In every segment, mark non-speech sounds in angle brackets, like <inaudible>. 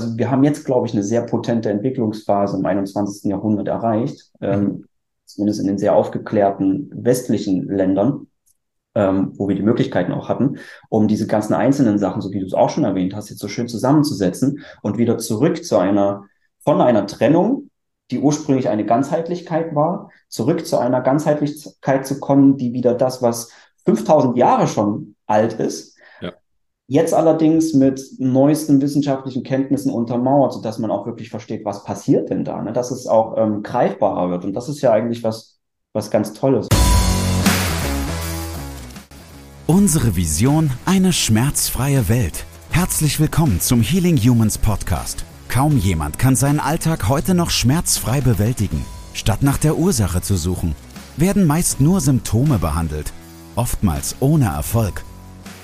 Also wir haben jetzt, glaube ich, eine sehr potente Entwicklungsphase im 21. Jahrhundert erreicht, ähm, zumindest in den sehr aufgeklärten westlichen Ländern, ähm, wo wir die Möglichkeiten auch hatten, um diese ganzen einzelnen Sachen, so wie du es auch schon erwähnt hast, jetzt so schön zusammenzusetzen und wieder zurück zu einer, von einer Trennung, die ursprünglich eine Ganzheitlichkeit war, zurück zu einer Ganzheitlichkeit zu kommen, die wieder das, was 5000 Jahre schon alt ist. Jetzt allerdings mit neuesten wissenschaftlichen Kenntnissen untermauert, sodass man auch wirklich versteht, was passiert denn da, ne? dass es auch ähm, greifbarer wird. Und das ist ja eigentlich was, was ganz Tolles. Unsere Vision, eine schmerzfreie Welt. Herzlich willkommen zum Healing Humans Podcast. Kaum jemand kann seinen Alltag heute noch schmerzfrei bewältigen. Statt nach der Ursache zu suchen, werden meist nur Symptome behandelt, oftmals ohne Erfolg.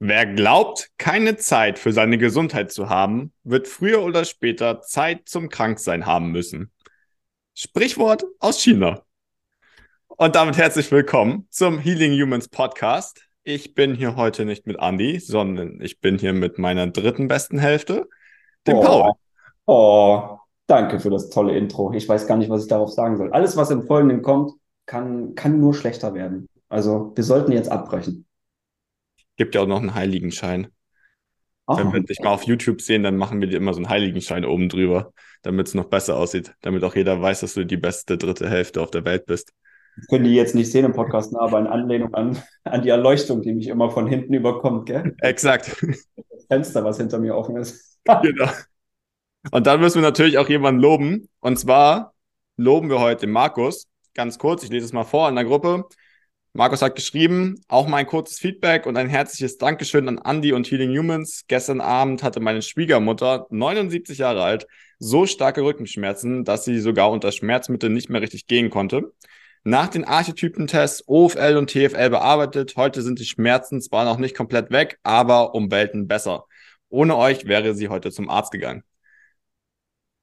Wer glaubt, keine Zeit für seine Gesundheit zu haben, wird früher oder später Zeit zum Kranksein haben müssen. Sprichwort aus China. Und damit herzlich willkommen zum Healing Humans Podcast. Ich bin hier heute nicht mit Andy, sondern ich bin hier mit meiner dritten besten Hälfte, dem oh. Paul. Oh, danke für das tolle Intro. Ich weiß gar nicht, was ich darauf sagen soll. Alles, was im Folgenden kommt, kann, kann nur schlechter werden. Also, wir sollten jetzt abbrechen. Gibt ja auch noch einen Heiligenschein. Oh. Wenn wir dich mal auf YouTube sehen, dann machen wir dir immer so einen Heiligenschein oben drüber, damit es noch besser aussieht, damit auch jeder weiß, dass du die beste dritte Hälfte auf der Welt bist können die jetzt nicht sehen im Podcast, ne, aber in Anlehnung an, an die Erleuchtung, die mich immer von hinten überkommt, gell? Exakt. Das Fenster, was hinter mir offen ist. genau. Und dann müssen wir natürlich auch jemanden loben. Und zwar loben wir heute Markus. Ganz kurz, ich lese es mal vor in der Gruppe. Markus hat geschrieben, auch mal ein kurzes Feedback und ein herzliches Dankeschön an Andy und Healing Humans. Gestern Abend hatte meine Schwiegermutter, 79 Jahre alt, so starke Rückenschmerzen, dass sie sogar unter Schmerzmitteln nicht mehr richtig gehen konnte nach den Archetypentests OFL und TFL bearbeitet. Heute sind die Schmerzen zwar noch nicht komplett weg, aber um Welten besser. Ohne euch wäre sie heute zum Arzt gegangen.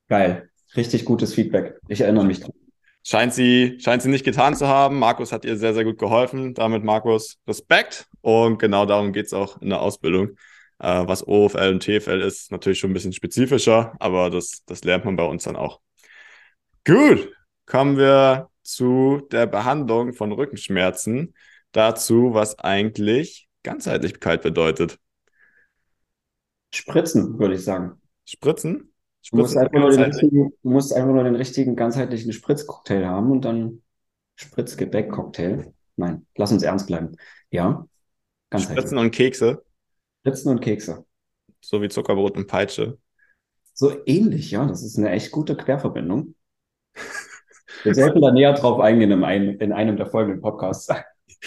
Geil. Richtig gutes Feedback. Ich erinnere mich dran. Scheint sie, scheint sie nicht getan zu haben. Markus hat ihr sehr, sehr gut geholfen. Damit, Markus, Respekt. Und genau darum geht es auch in der Ausbildung. Äh, was OFL und TFL ist, natürlich schon ein bisschen spezifischer, aber das, das lernt man bei uns dann auch. Gut, kommen wir zu der Behandlung von Rückenschmerzen dazu, was eigentlich Ganzheitlichkeit bedeutet. Spritzen, würde ich sagen. Spritzen? Du, musst einfach nur den richtigen, du musst einfach nur den richtigen ganzheitlichen Spritzcocktail haben und dann Spritzgebäck-Cocktail. Nein, lass uns ernst bleiben. Ja, Spritzen und Kekse. Spritzen und Kekse. So wie Zuckerbrot und Peitsche. So ähnlich, ja. Das ist eine echt gute Querverbindung. <laughs> Wir sollten da näher drauf eingehen in einem, in einem der folgenden Podcasts.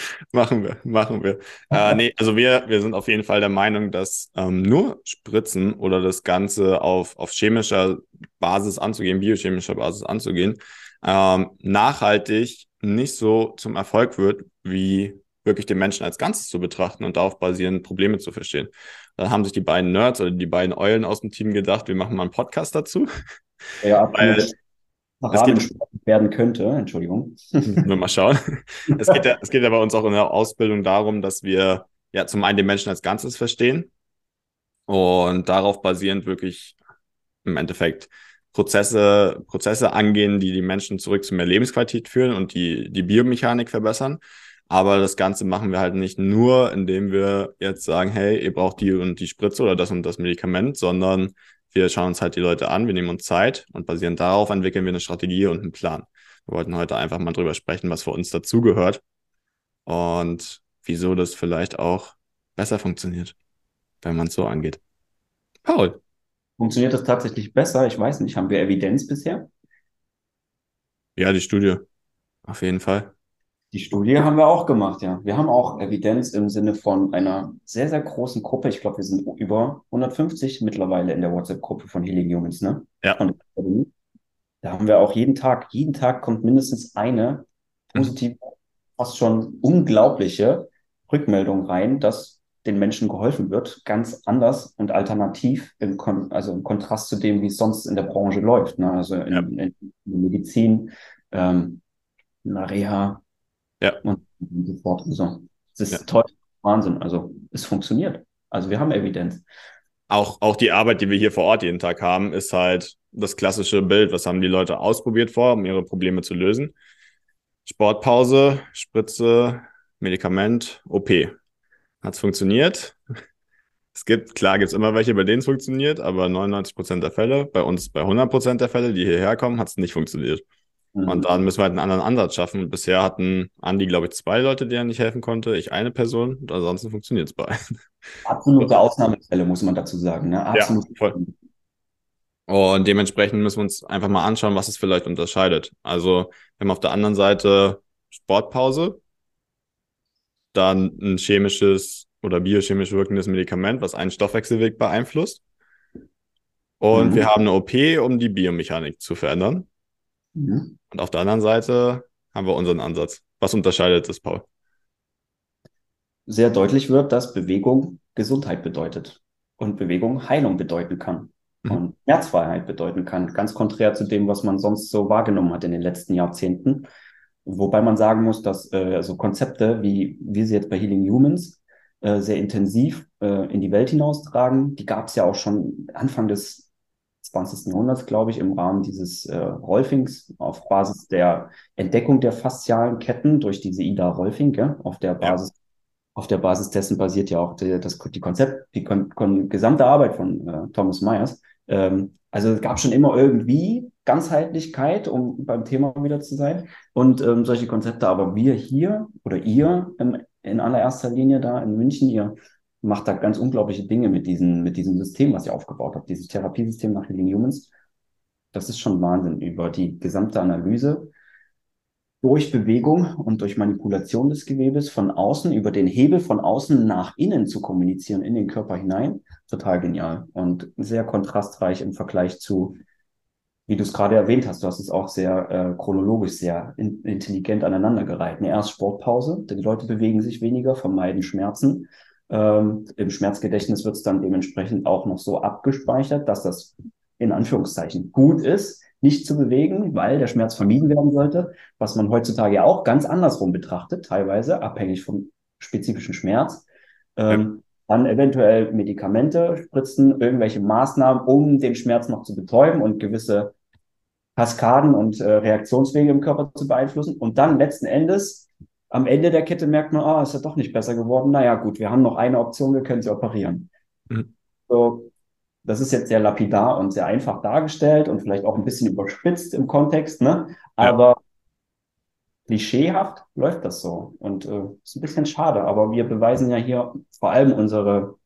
<laughs> Machen wir, machen wir. äh, nee, also wir, wir sind auf jeden Fall der Meinung, dass ähm, nur Spritzen oder das Ganze auf, auf chemischer Basis anzugehen, biochemischer Basis anzugehen, ähm, nachhaltig nicht so zum Erfolg wird, wie wirklich den Menschen als Ganzes zu betrachten und darauf basierend Probleme zu verstehen. Da haben sich die beiden Nerds oder die beiden Eulen aus dem Team gedacht, wir machen mal einen Podcast dazu. Ja, Weil Rahmensport werden könnte, Entschuldigung. Nur mal schauen. <laughs> Es geht, ja, es geht ja bei uns auch in der Ausbildung darum, dass wir ja zum einen den Menschen als Ganzes verstehen und darauf basierend wirklich im Endeffekt Prozesse, Prozesse angehen, die die Menschen zurück zu mehr Lebensqualität führen und die, die Biomechanik verbessern. Aber das Ganze machen wir halt nicht nur, indem wir jetzt sagen, hey, ihr braucht die und die Spritze oder das und das Medikament, sondern wir schauen uns halt die Leute an, wir nehmen uns Zeit und basierend darauf entwickeln wir eine Strategie und einen Plan. Wir wollten heute einfach mal drüber sprechen, was für uns dazugehört und wieso das vielleicht auch besser funktioniert, wenn man es so angeht. Paul. Funktioniert das tatsächlich besser? Ich weiß nicht. Haben wir Evidenz bisher? Ja, die Studie. Auf jeden Fall. Die Studie haben wir auch gemacht, ja. Wir haben auch Evidenz im Sinne von einer sehr, sehr großen Gruppe. Ich glaube, wir sind über 150 mittlerweile in der WhatsApp-Gruppe von Healing Humans, ne? Ja. da haben wir auch jeden Tag, jeden Tag kommt mindestens eine positive, mhm. fast schon unglaubliche Rückmeldung rein, dass den Menschen geholfen wird, ganz anders und alternativ, im Kon also im Kontrast zu dem, wie es sonst in der Branche läuft, ne? also in, ja. in, in der Medizin, ähm, in der Reha, ja. Und, und so fort. Also, das ist ja. toll. Wahnsinn. Also, es funktioniert. Also, wir haben Evidenz. Auch, auch die Arbeit, die wir hier vor Ort jeden Tag haben, ist halt das klassische Bild. Was haben die Leute ausprobiert vor, um ihre Probleme zu lösen? Sportpause, Spritze, Medikament, OP. Hat's funktioniert? Es gibt, klar gibt es immer welche, bei denen es funktioniert, aber 99 Prozent der Fälle, bei uns bei 100 Prozent der Fälle, die hierher kommen, hat es nicht funktioniert. Mhm. Und dann müssen wir halt einen anderen Ansatz schaffen. bisher hatten Andi, glaube ich, zwei Leute, denen nicht helfen konnte, ich eine Person und ansonsten funktioniert es bei. Absolute Ausnahmefälle, muss man dazu sagen. Ne? Absolut. Ja, voll. Und dementsprechend müssen wir uns einfach mal anschauen, was es vielleicht unterscheidet. Also, wir haben auf der anderen Seite Sportpause, dann ein chemisches oder biochemisch wirkendes Medikament, was einen Stoffwechselweg beeinflusst. Und mhm. wir haben eine OP, um die Biomechanik zu verändern. Mhm. Und auf der anderen Seite haben wir unseren Ansatz. Was unterscheidet das, Paul? Sehr deutlich wird, dass Bewegung Gesundheit bedeutet und Bewegung Heilung bedeuten kann mhm. und Schmerzfreiheit bedeuten kann. Ganz konträr zu dem, was man sonst so wahrgenommen hat in den letzten Jahrzehnten. Wobei man sagen muss, dass äh, so Konzepte, wie wir sie jetzt bei Healing Humans äh, sehr intensiv äh, in die Welt hinaustragen, die gab es ja auch schon Anfang des 20. Jahrhunderts, glaube ich, im Rahmen dieses äh, Rolfings auf Basis der Entdeckung der faszialen Ketten durch diese Ida Rolfing, ja, auf der Basis, ja. auf der Basis dessen basiert ja auch die, das, die Konzept, die kon, kon, gesamte Arbeit von äh, Thomas Myers. Ähm, also es gab schon immer irgendwie Ganzheitlichkeit, um beim Thema wieder zu sein und ähm, solche Konzepte. Aber wir hier oder ihr in, in allererster Linie da in München, ihr macht da ganz unglaubliche Dinge mit diesem, mit diesem System, was ihr aufgebaut habt, dieses Therapiesystem nach Healing Humans. Das ist schon Wahnsinn über die gesamte Analyse durch Bewegung und durch Manipulation des Gewebes von außen, über den Hebel von außen nach innen zu kommunizieren, in den Körper hinein. Total genial und sehr kontrastreich im Vergleich zu, wie du es gerade erwähnt hast, du hast es auch sehr äh, chronologisch, sehr in, intelligent aneinandergereiht. Eine erst Sportpause, die Leute bewegen sich weniger, vermeiden Schmerzen ähm, Im Schmerzgedächtnis wird es dann dementsprechend auch noch so abgespeichert, dass das in Anführungszeichen gut ist, nicht zu bewegen, weil der Schmerz vermieden werden sollte, was man heutzutage ja auch ganz andersrum betrachtet, teilweise abhängig vom spezifischen Schmerz. Ähm, Dann eventuell Medikamente spritzen, irgendwelche Maßnahmen, um den Schmerz noch zu betäuben und gewisse Kaskaden und äh, Reaktionswege im Körper zu beeinflussen. Und dann letzten Endes am Ende der Kette merkt man, ah, ist ja doch nicht besser geworden. Naja, gut, wir haben noch eine Option, wir können sie operieren. Mhm. So, das ist jetzt sehr lapidar und sehr einfach dargestellt und vielleicht auch ein bisschen überspitzt im Kontext, ne? Aber ja. klischeehaft läuft das so. Und äh, ist ein bisschen schade, aber wir beweisen ja hier vor allem unsere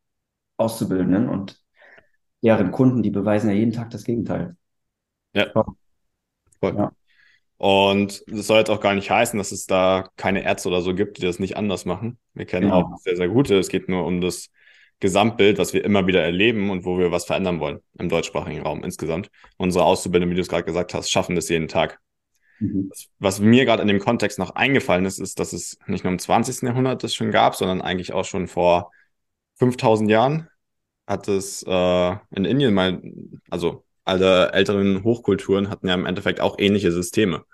Auszubildenden und deren Kunden, die beweisen ja jeden Tag das Gegenteil. Ja. Voll. Ja. Und das soll jetzt auch gar nicht heißen, dass es da keine Ärzte oder so gibt, die das nicht anders machen. Wir kennen ja. auch sehr, sehr gute. Es geht nur um das Gesamtbild, was wir immer wieder erleben und wo wir was verändern wollen im deutschsprachigen Raum insgesamt. Unsere Auszubildenden, wie du es gerade gesagt hast, schaffen das jeden Tag. Mhm. Was mir gerade in dem Kontext noch eingefallen ist, ist, dass es nicht nur im 20. Jahrhundert das schon gab, sondern eigentlich auch schon vor 5000 Jahren hat es äh, in Indien mal, also alle älteren Hochkulturen hatten ja im Endeffekt auch ähnliche Systeme.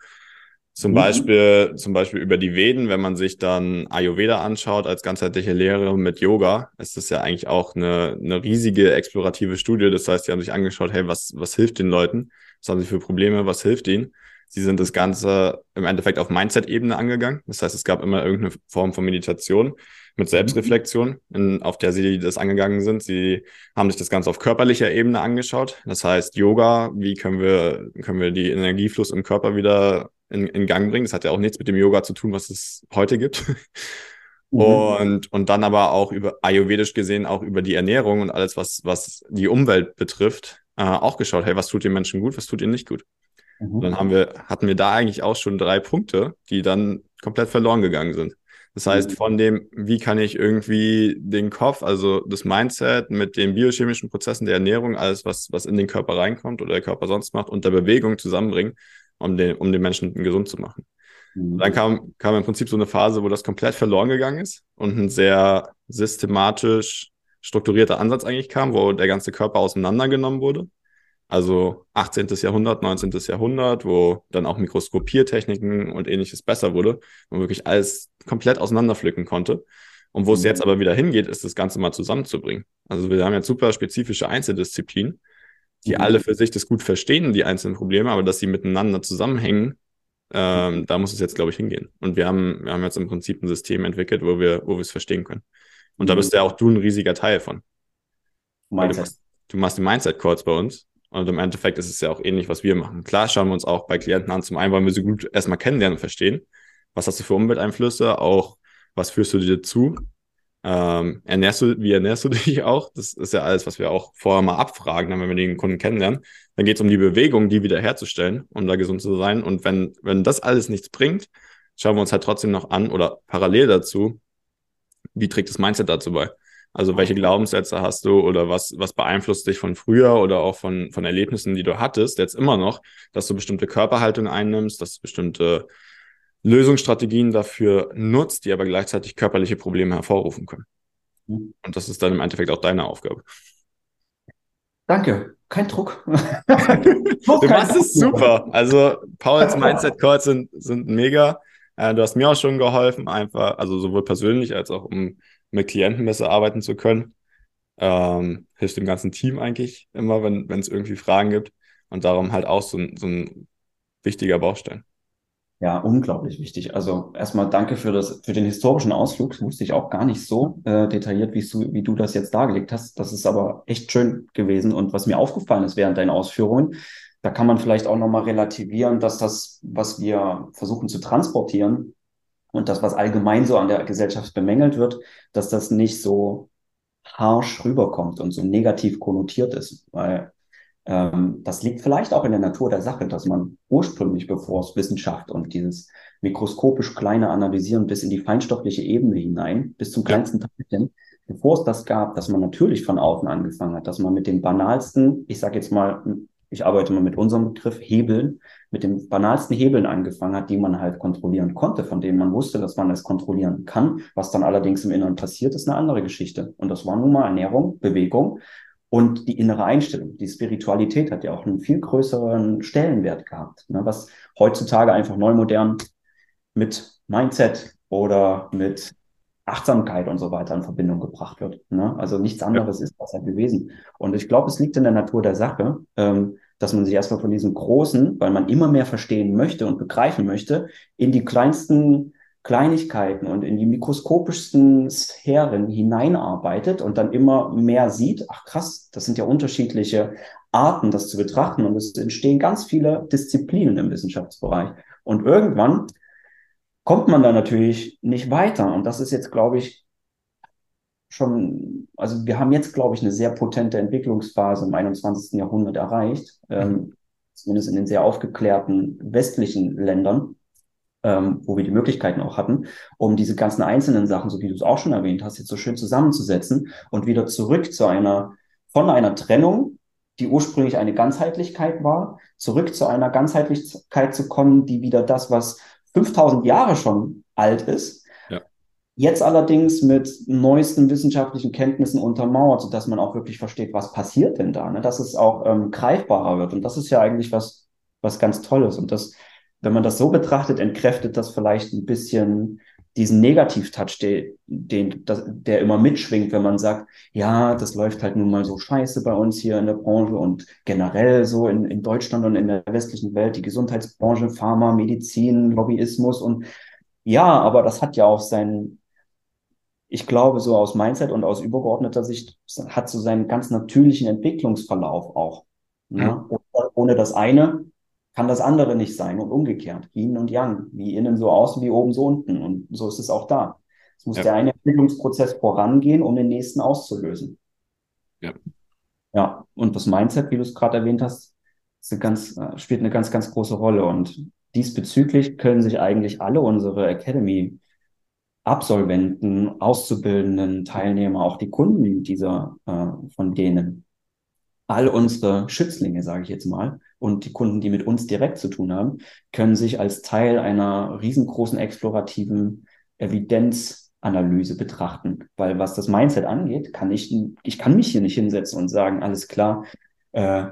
Zum mhm. Beispiel, zum Beispiel über die Veden, wenn man sich dann Ayurveda anschaut als ganzheitliche Lehre mit Yoga, ist das ja eigentlich auch eine, eine riesige explorative Studie. Das heißt, die haben sich angeschaut, hey, was, was hilft den Leuten? Was haben sie für Probleme? Was hilft ihnen? Sie sind das Ganze im Endeffekt auf Mindset-Ebene angegangen. Das heißt, es gab immer irgendeine Form von Meditation mit Selbstreflexion, in, auf der sie das angegangen sind. Sie haben sich das Ganze auf körperlicher Ebene angeschaut. Das heißt, Yoga, wie können wir, können wir die Energiefluss im Körper wieder in, in Gang bringen? Das hat ja auch nichts mit dem Yoga zu tun, was es heute gibt. Mhm. Und, und dann aber auch über ayurvedisch gesehen auch über die Ernährung und alles, was, was die Umwelt betrifft, äh, auch geschaut, hey, was tut den Menschen gut, was tut ihnen nicht gut. Mhm. Dann haben wir, hatten wir da eigentlich auch schon drei Punkte, die dann komplett verloren gegangen sind. Das heißt, mhm. von dem, wie kann ich irgendwie den Kopf, also das Mindset mit den biochemischen Prozessen der Ernährung, alles, was, was in den Körper reinkommt oder der Körper sonst macht, und der Bewegung zusammenbringen, um den, um den Menschen gesund zu machen. Mhm. Dann kam, kam im Prinzip so eine Phase, wo das komplett verloren gegangen ist und ein sehr systematisch strukturierter Ansatz eigentlich kam, wo der ganze Körper auseinandergenommen wurde. Also 18. Jahrhundert, 19. Jahrhundert, wo dann auch Mikroskopiertechniken und ähnliches besser wurde, wo man wirklich alles komplett auseinanderpflücken konnte. Und wo mhm. es jetzt aber wieder hingeht, ist das Ganze mal zusammenzubringen. Also wir haben jetzt super spezifische Einzeldisziplinen, die mhm. alle für sich das gut verstehen, die einzelnen Probleme, aber dass sie miteinander zusammenhängen, ähm, da muss es jetzt, glaube ich, hingehen. Und wir haben, wir haben jetzt im Prinzip ein System entwickelt, wo wir, wo wir es verstehen können. Und mhm. da bist ja auch du ein riesiger Teil von. Mindset. Du machst, du machst die Mindset-Calls bei uns und im Endeffekt ist es ja auch ähnlich, was wir machen. Klar schauen wir uns auch bei Klienten an. Zum einen wollen wir sie gut erstmal kennenlernen und verstehen. Was hast du für Umwelteinflüsse? Auch was führst du dir zu? Ähm, ernährst du, wie ernährst du <laughs> dich auch? Das ist ja alles, was wir auch vorher mal abfragen, wenn wir den Kunden kennenlernen. Dann geht es um die Bewegung, die wiederherzustellen, um da gesund zu sein. Und wenn, wenn das alles nichts bringt, schauen wir uns halt trotzdem noch an oder parallel dazu, wie trägt das Mindset dazu bei? Also welche Glaubenssätze hast du oder was, was beeinflusst dich von früher oder auch von, von Erlebnissen, die du hattest, jetzt immer noch, dass du bestimmte Körperhaltung einnimmst, dass du bestimmte Lösungsstrategien dafür nutzt, die aber gleichzeitig körperliche Probleme hervorrufen können. Mhm. Und das ist dann im Endeffekt auch deine Aufgabe. Danke, kein Druck. <laughs> du machst es super. Also Pauls <laughs> Mindset Calls sind, sind mega. Äh, du hast mir auch schon geholfen, einfach, also sowohl persönlich als auch um mit Klienten besser arbeiten zu können. Ähm, hilft dem ganzen Team eigentlich immer, wenn es irgendwie Fragen gibt. Und darum halt auch so, so ein wichtiger Baustein. Ja, unglaublich wichtig. Also erstmal danke für das, für den historischen Ausflug. Das wusste ich auch gar nicht so äh, detailliert, wie wie du das jetzt dargelegt hast. Das ist aber echt schön gewesen. Und was mir aufgefallen ist während deinen Ausführungen, da kann man vielleicht auch nochmal relativieren, dass das, was wir versuchen zu transportieren und das, was allgemein so an der Gesellschaft bemängelt wird, dass das nicht so harsh rüberkommt und so negativ konnotiert ist. Weil ähm, das liegt vielleicht auch in der Natur der Sache, dass man ursprünglich, bevor es Wissenschaft und dieses mikroskopisch kleine Analysieren bis in die feinstoffliche Ebene hinein, bis zum kleinsten Teilchen, bevor es das gab, dass man natürlich von außen angefangen hat, dass man mit den banalsten, ich sage jetzt mal, ich arbeite mal mit unserem Begriff Hebeln, mit den banalsten Hebeln angefangen hat, die man halt kontrollieren konnte, von denen man wusste, dass man es kontrollieren kann. Was dann allerdings im Inneren passiert, ist eine andere Geschichte. Und das war nun mal Ernährung, Bewegung und die innere Einstellung, die Spiritualität hat ja auch einen viel größeren Stellenwert gehabt, ne, was heutzutage einfach neu modern mit Mindset oder mit Achtsamkeit und so weiter in Verbindung gebracht wird. Ne? Also nichts anderes ja. ist das ja gewesen. Und ich glaube, es liegt in der Natur der Sache, ähm, dass man sich erstmal von diesem Großen, weil man immer mehr verstehen möchte und begreifen möchte, in die kleinsten Kleinigkeiten und in die mikroskopischsten Sphären hineinarbeitet und dann immer mehr sieht, ach krass, das sind ja unterschiedliche Arten, das zu betrachten und es entstehen ganz viele Disziplinen im Wissenschaftsbereich. Und irgendwann kommt man da natürlich nicht weiter. Und das ist jetzt, glaube ich, schon, also wir haben jetzt, glaube ich, eine sehr potente Entwicklungsphase im 21. Jahrhundert erreicht, ähm, zumindest in den sehr aufgeklärten westlichen Ländern ähm, wo wir die Möglichkeiten auch hatten, um diese ganzen einzelnen Sachen, so wie du es auch schon erwähnt hast, jetzt so schön zusammenzusetzen und wieder zurück zu einer, von einer Trennung, die ursprünglich eine Ganzheitlichkeit war, zurück zu einer Ganzheitlichkeit zu kommen, die wieder das, was 5000 Jahre schon alt ist, ja. jetzt allerdings mit neuesten wissenschaftlichen Kenntnissen untermauert, sodass man auch wirklich versteht, was passiert denn da, ne? dass es auch ähm, greifbarer wird. Und das ist ja eigentlich was, was ganz Tolles. Und das wenn man das so betrachtet, entkräftet das vielleicht ein bisschen diesen Negativ-Touch, den, den, der immer mitschwingt, wenn man sagt, ja, das läuft halt nun mal so scheiße bei uns hier in der Branche und generell so in, in Deutschland und in der westlichen Welt, die Gesundheitsbranche, Pharma, Medizin, Lobbyismus und ja, aber das hat ja auch sein, ich glaube, so aus Mindset und aus übergeordneter Sicht hat so seinen ganz natürlichen Entwicklungsverlauf auch. Ne? Mhm. Ohne das eine kann das andere nicht sein und umgekehrt. Yin und Yang, wie innen so außen, wie oben so unten. Und so ist es auch da. Es muss ja. der eine Entwicklungsprozess vorangehen, um den nächsten auszulösen. Ja. Ja, und das Mindset, wie du es gerade erwähnt hast, eine ganz, äh, spielt eine ganz, ganz große Rolle. Und diesbezüglich können sich eigentlich alle unsere Academy Absolventen, Auszubildenden, Teilnehmer, auch die Kunden dieser äh, von denen, all unsere Schützlinge, sage ich jetzt mal, und die Kunden, die mit uns direkt zu tun haben, können sich als Teil einer riesengroßen explorativen Evidenzanalyse betrachten. Weil was das Mindset angeht, kann ich, ich kann mich hier nicht hinsetzen und sagen, alles klar, äh,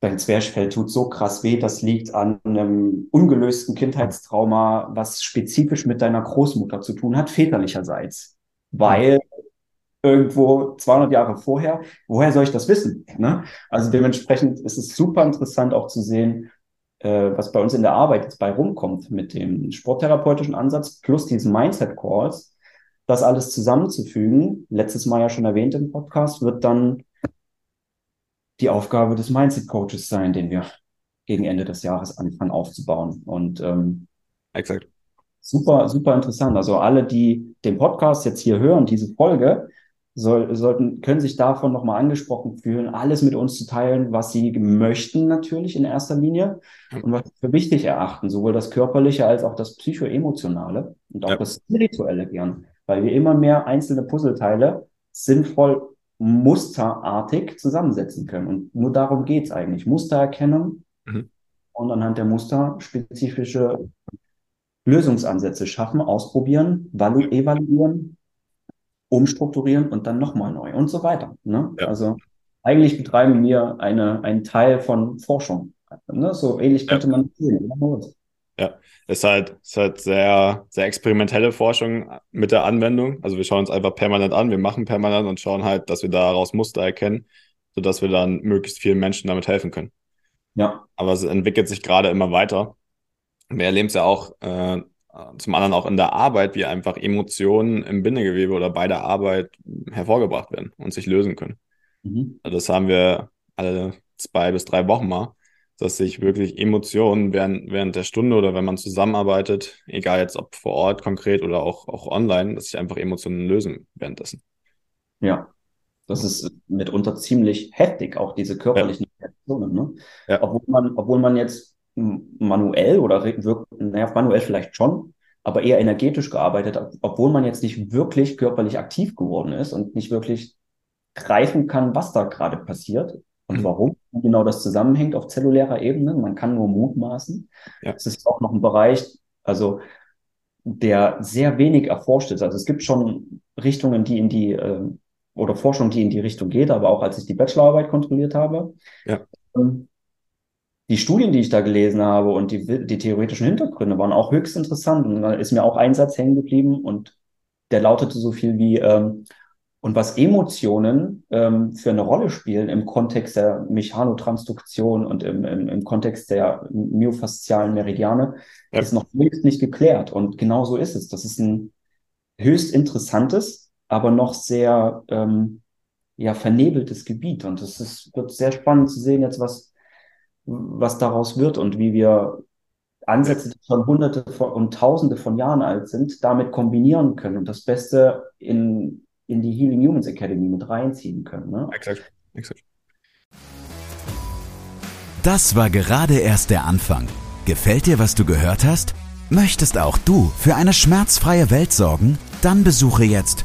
dein Zwerchfell tut so krass weh, das liegt an einem ungelösten Kindheitstrauma, was spezifisch mit deiner Großmutter zu tun hat, väterlicherseits. Weil irgendwo 200 Jahre vorher, woher soll ich das wissen? Ne? Also dementsprechend ist es super interessant auch zu sehen, äh, was bei uns in der Arbeit jetzt bei rumkommt mit dem sporttherapeutischen Ansatz plus diesen Mindset Calls. Das alles zusammenzufügen, letztes Mal ja schon erwähnt im Podcast, wird dann die Aufgabe des Mindset Coaches sein, den wir gegen Ende des Jahres anfangen aufzubauen. Und ähm, Exakt. super, super interessant. Also alle, die den Podcast jetzt hier hören, diese Folge, soll, sollten, können sich davon nochmal angesprochen fühlen, alles mit uns zu teilen, was sie möchten natürlich in erster Linie und was sie für wichtig erachten, sowohl das Körperliche als auch das Psychoemotionale und auch ja. das Spirituelle gern, weil wir immer mehr einzelne Puzzleteile sinnvoll musterartig zusammensetzen können. Und nur darum geht's eigentlich. Muster erkennen mhm. und anhand der Muster spezifische Lösungsansätze schaffen, ausprobieren, evaluieren, umstrukturieren und dann nochmal neu und so weiter. Ne? Ja. Also eigentlich betreiben wir eine, einen Teil von Forschung. Ne? So ähnlich könnte ja. man sehen. Ja, ist halt, ist halt sehr, sehr experimentelle Forschung mit der Anwendung. Also wir schauen uns einfach permanent an, wir machen permanent und schauen halt, dass wir daraus Muster erkennen, sodass wir dann möglichst vielen Menschen damit helfen können. Ja. Aber es entwickelt sich gerade immer weiter. Wir erleben es ja auch äh, zum anderen auch in der Arbeit, wie einfach Emotionen im Bindegewebe oder bei der Arbeit hervorgebracht werden und sich lösen können. Mhm. Also das haben wir alle zwei bis drei Wochen mal dass sich wirklich Emotionen während, während der Stunde oder wenn man zusammenarbeitet, egal jetzt ob vor Ort konkret oder auch, auch online, dass sich einfach Emotionen lösen währenddessen. Ja, das ist mitunter ziemlich heftig, auch diese körperlichen ja. Reaktionen. Ne? Ja. Obwohl, man, obwohl man jetzt manuell oder wirkt, naja, manuell vielleicht schon, aber eher energetisch gearbeitet obwohl man jetzt nicht wirklich körperlich aktiv geworden ist und nicht wirklich greifen kann, was da gerade passiert, und mhm. warum genau das zusammenhängt auf zellulärer Ebene, man kann nur mutmaßen. Ja. Es ist auch noch ein Bereich, also der sehr wenig erforscht ist. Also es gibt schon Richtungen, die in die äh, oder Forschung, die in die Richtung geht, aber auch als ich die Bachelorarbeit kontrolliert habe, ja. ähm, die Studien, die ich da gelesen habe und die, die theoretischen Hintergründe waren auch höchst interessant. Und da ist mir auch ein Satz hängen geblieben und der lautete so viel wie, ähm, und was Emotionen ähm, für eine Rolle spielen im Kontext der Mechanotransduktion und im, im, im Kontext der myofaszialen Meridiane, ja. ist noch längst nicht geklärt. Und genau so ist es. Das ist ein höchst interessantes, aber noch sehr ähm, ja, vernebeltes Gebiet. Und es wird sehr spannend zu sehen jetzt, was, was daraus wird und wie wir Ansätze, die schon hunderte von, und tausende von Jahren alt sind, damit kombinieren können und das Beste in in die Healing Humans Academy mit reinziehen können. Ne? Exakt. Exakt. Das war gerade erst der Anfang. Gefällt dir, was du gehört hast? Möchtest auch du für eine schmerzfreie Welt sorgen? Dann besuche jetzt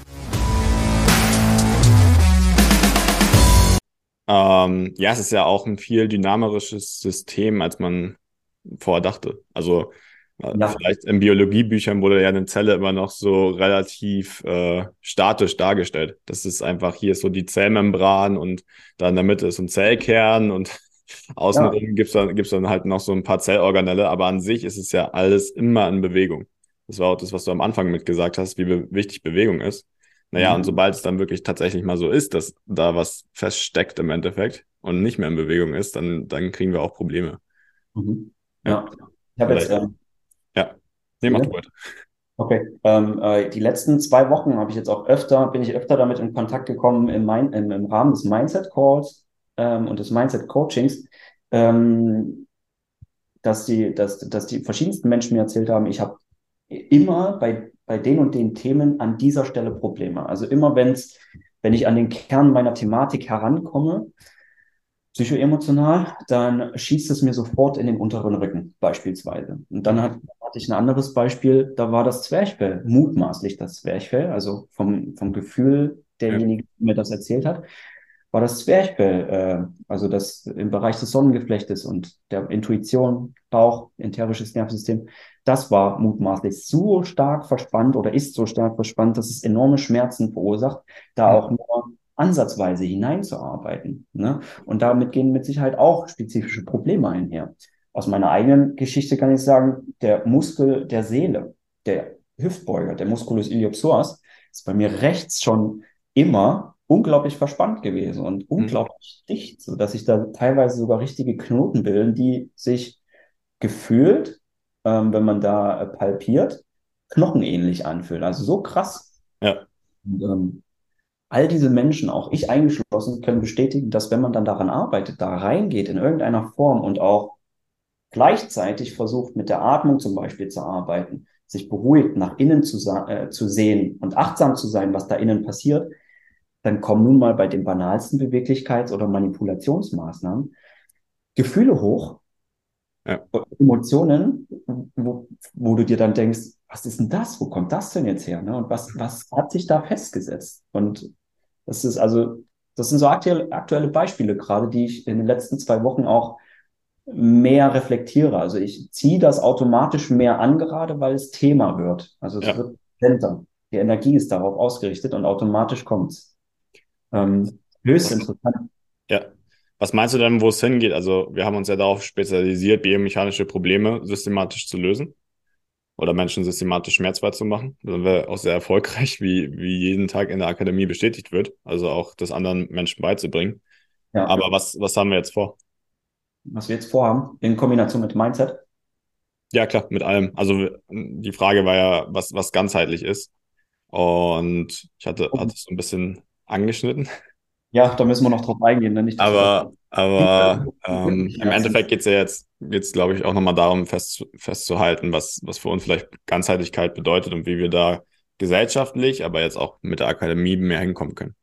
Ähm, ja, es ist ja auch ein viel dynamisches System, als man vorher dachte. Also ja. Vielleicht in Biologiebüchern wurde ja eine Zelle immer noch so relativ äh, statisch dargestellt. Das ist einfach, hier ist so die Zellmembran und da in der Mitte ist ein Zellkern und <laughs> außenrum ja. gibt's dann, gibt's dann halt noch so ein paar Zellorganelle, aber an sich ist es ja alles immer in Bewegung. Das war auch das, was du am Anfang mitgesagt hast, wie be wichtig Bewegung ist. Naja, mhm. und sobald es dann wirklich tatsächlich mal so ist, dass da was feststeckt im Endeffekt und nicht mehr in Bewegung ist, dann, dann kriegen wir auch Probleme. Mhm. Ja. ja. Ich habe jetzt ähm, ja. Nee, mach du weiter. Okay. Ähm, äh, die letzten zwei Wochen habe ich jetzt auch öfter, bin ich öfter damit in Kontakt gekommen im, Main, im, im Rahmen des Mindset Calls ähm, und des Mindset Coachings, ähm, dass die, dass, dass die verschiedensten Menschen mir erzählt haben, ich habe immer bei, bei den und den Themen an dieser Stelle Probleme. Also immer wenn's, wenn ich an den Kern meiner Thematik herankomme, psychoemotional, dann schießt es mir sofort in den unteren Rücken, beispielsweise. Und dann hat, hatte ich ein anderes Beispiel, da war das Zwerchfell, mutmaßlich das Zwerchfell, also vom, vom Gefühl derjenige, der mir das erzählt hat, war das Zwerchfell, äh, also das im Bereich des Sonnengeflechtes und der Intuition, Bauch, enterisches Nervensystem, das war mutmaßlich so stark verspannt oder ist so stark verspannt, dass es enorme Schmerzen verursacht, da auch nur ansatzweise hineinzuarbeiten. Ne? Und damit gehen mit Sicherheit auch spezifische Probleme einher. Aus meiner eigenen Geschichte kann ich sagen, der Muskel der Seele, der Hüftbeuger, der Musculus iliopsoas, ist bei mir rechts schon immer unglaublich verspannt gewesen und mhm. unglaublich mhm. dicht, so dass sich da teilweise sogar richtige Knoten bilden, die sich gefühlt, ähm, wenn man da äh, palpiert, knochenähnlich anfühlen. Also so krass. Ja. Und, ähm, all diese Menschen, auch ich eingeschlossen, können bestätigen, dass wenn man dann daran arbeitet, da reingeht in irgendeiner Form und auch gleichzeitig versucht, mit der Atmung zum Beispiel zu arbeiten, sich beruhigt nach innen zu, äh, zu sehen und achtsam zu sein, was da innen passiert, dann kommen nun mal bei den banalsten Beweglichkeits- oder Manipulationsmaßnahmen Gefühle hoch, ja. Emotionen, wo, wo du dir dann denkst, was ist denn das? Wo kommt das denn jetzt her? Ne? Und was, was hat sich da festgesetzt? Und das ist also, das sind so aktuelle, aktuelle Beispiele gerade, die ich in den letzten zwei Wochen auch mehr reflektiere. Also ich ziehe das automatisch mehr an, gerade weil es Thema wird. Also es ja. wird präsenter. Die Energie ist darauf ausgerichtet und automatisch kommt's. Ähm, höchst interessant. Ja. Was meinst du denn, wo es hingeht? Also wir haben uns ja darauf spezialisiert, biomechanische Probleme systematisch zu lösen oder Menschen systematisch schmerzfrei zu machen. Da sind wir auch sehr erfolgreich, wie, wie jeden Tag in der Akademie bestätigt wird. Also auch das anderen Menschen beizubringen. Ja. Aber was, was haben wir jetzt vor? Was wir jetzt vorhaben, in Kombination mit Mindset? Ja, klar, mit allem. Also die Frage war ja, was, was ganzheitlich ist. Und ich hatte, hatte es so ein bisschen angeschnitten. Ja, da müssen wir noch drauf eingehen. Dann nicht, aber aber <laughs> ähm, im Endeffekt geht es ja jetzt, jetzt glaube ich, auch nochmal darum, fest, festzuhalten, was, was für uns vielleicht Ganzheitlichkeit bedeutet und wie wir da gesellschaftlich, aber jetzt auch mit der Akademie mehr hinkommen können.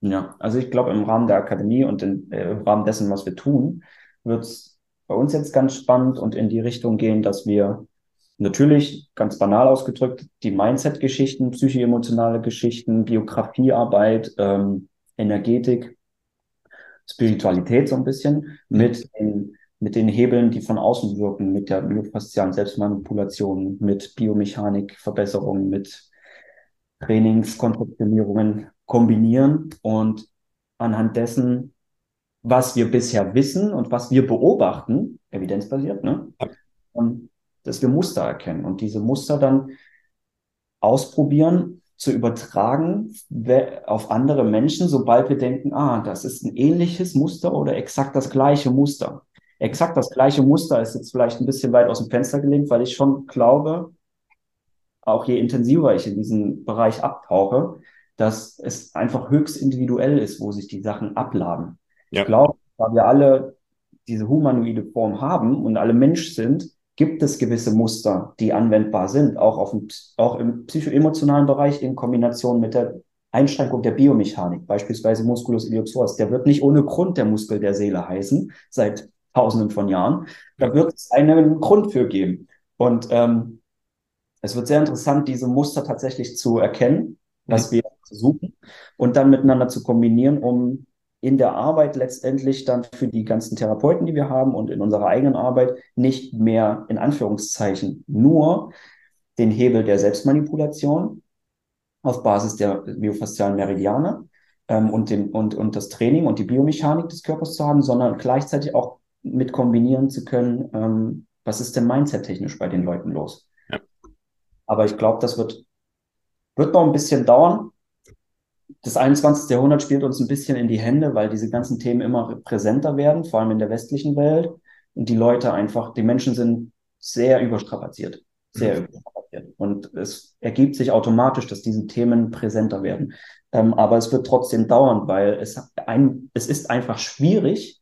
Ja, also ich glaube, im Rahmen der Akademie und in, äh, im Rahmen dessen, was wir tun, wird es bei uns jetzt ganz spannend und in die Richtung gehen, dass wir natürlich, ganz banal ausgedrückt, die Mindset-Geschichten, psychoemotionale Geschichten, Biografiearbeit, ähm, Energetik, Spiritualität so ein bisschen mhm. mit den, mit den Hebeln, die von außen wirken, mit der myofaszialen Selbstmanipulation, mit Biomechanik, Verbesserungen, mit Trainingskonzeptionierungen kombinieren und anhand dessen, was wir bisher wissen und was wir beobachten, evidenzbasiert, ne? dass wir Muster erkennen und diese Muster dann ausprobieren zu übertragen auf andere Menschen, sobald wir denken, ah, das ist ein ähnliches Muster oder exakt das gleiche Muster. Exakt das gleiche Muster ist jetzt vielleicht ein bisschen weit aus dem Fenster gelehnt, weil ich schon glaube, auch je intensiver ich in diesen Bereich abtauche, dass es einfach höchst individuell ist, wo sich die Sachen abladen. Ja. Ich glaube, da wir alle diese humanoide Form haben und alle Mensch sind, gibt es gewisse Muster, die anwendbar sind, auch, auf dem, auch im psychoemotionalen Bereich in Kombination mit der Einschränkung der Biomechanik, beispielsweise Musculus iliopsoas. Der wird nicht ohne Grund der Muskel der Seele heißen, seit Tausenden von Jahren. Da wird es einen Grund für geben. Und ähm, es wird sehr interessant, diese Muster tatsächlich zu erkennen, was mhm. wir suchen und dann miteinander zu kombinieren, um in der Arbeit letztendlich dann für die ganzen Therapeuten, die wir haben und in unserer eigenen Arbeit nicht mehr in Anführungszeichen nur den Hebel der Selbstmanipulation auf Basis der myofaszialen Meridiane ähm, und, den, und, und das Training und die Biomechanik des Körpers zu haben, sondern gleichzeitig auch mit kombinieren zu können, ähm, was ist denn mindset-technisch bei den Leuten los. Ja. Aber ich glaube, das wird, wird noch ein bisschen dauern das 21. Jahrhundert spielt uns ein bisschen in die Hände, weil diese ganzen Themen immer präsenter werden, vor allem in der westlichen Welt. Und die Leute einfach, die Menschen sind sehr überstrapaziert. sehr mhm. Und es ergibt sich automatisch, dass diese Themen präsenter werden. Ähm, aber es wird trotzdem dauern, weil es, ein, es ist einfach schwierig,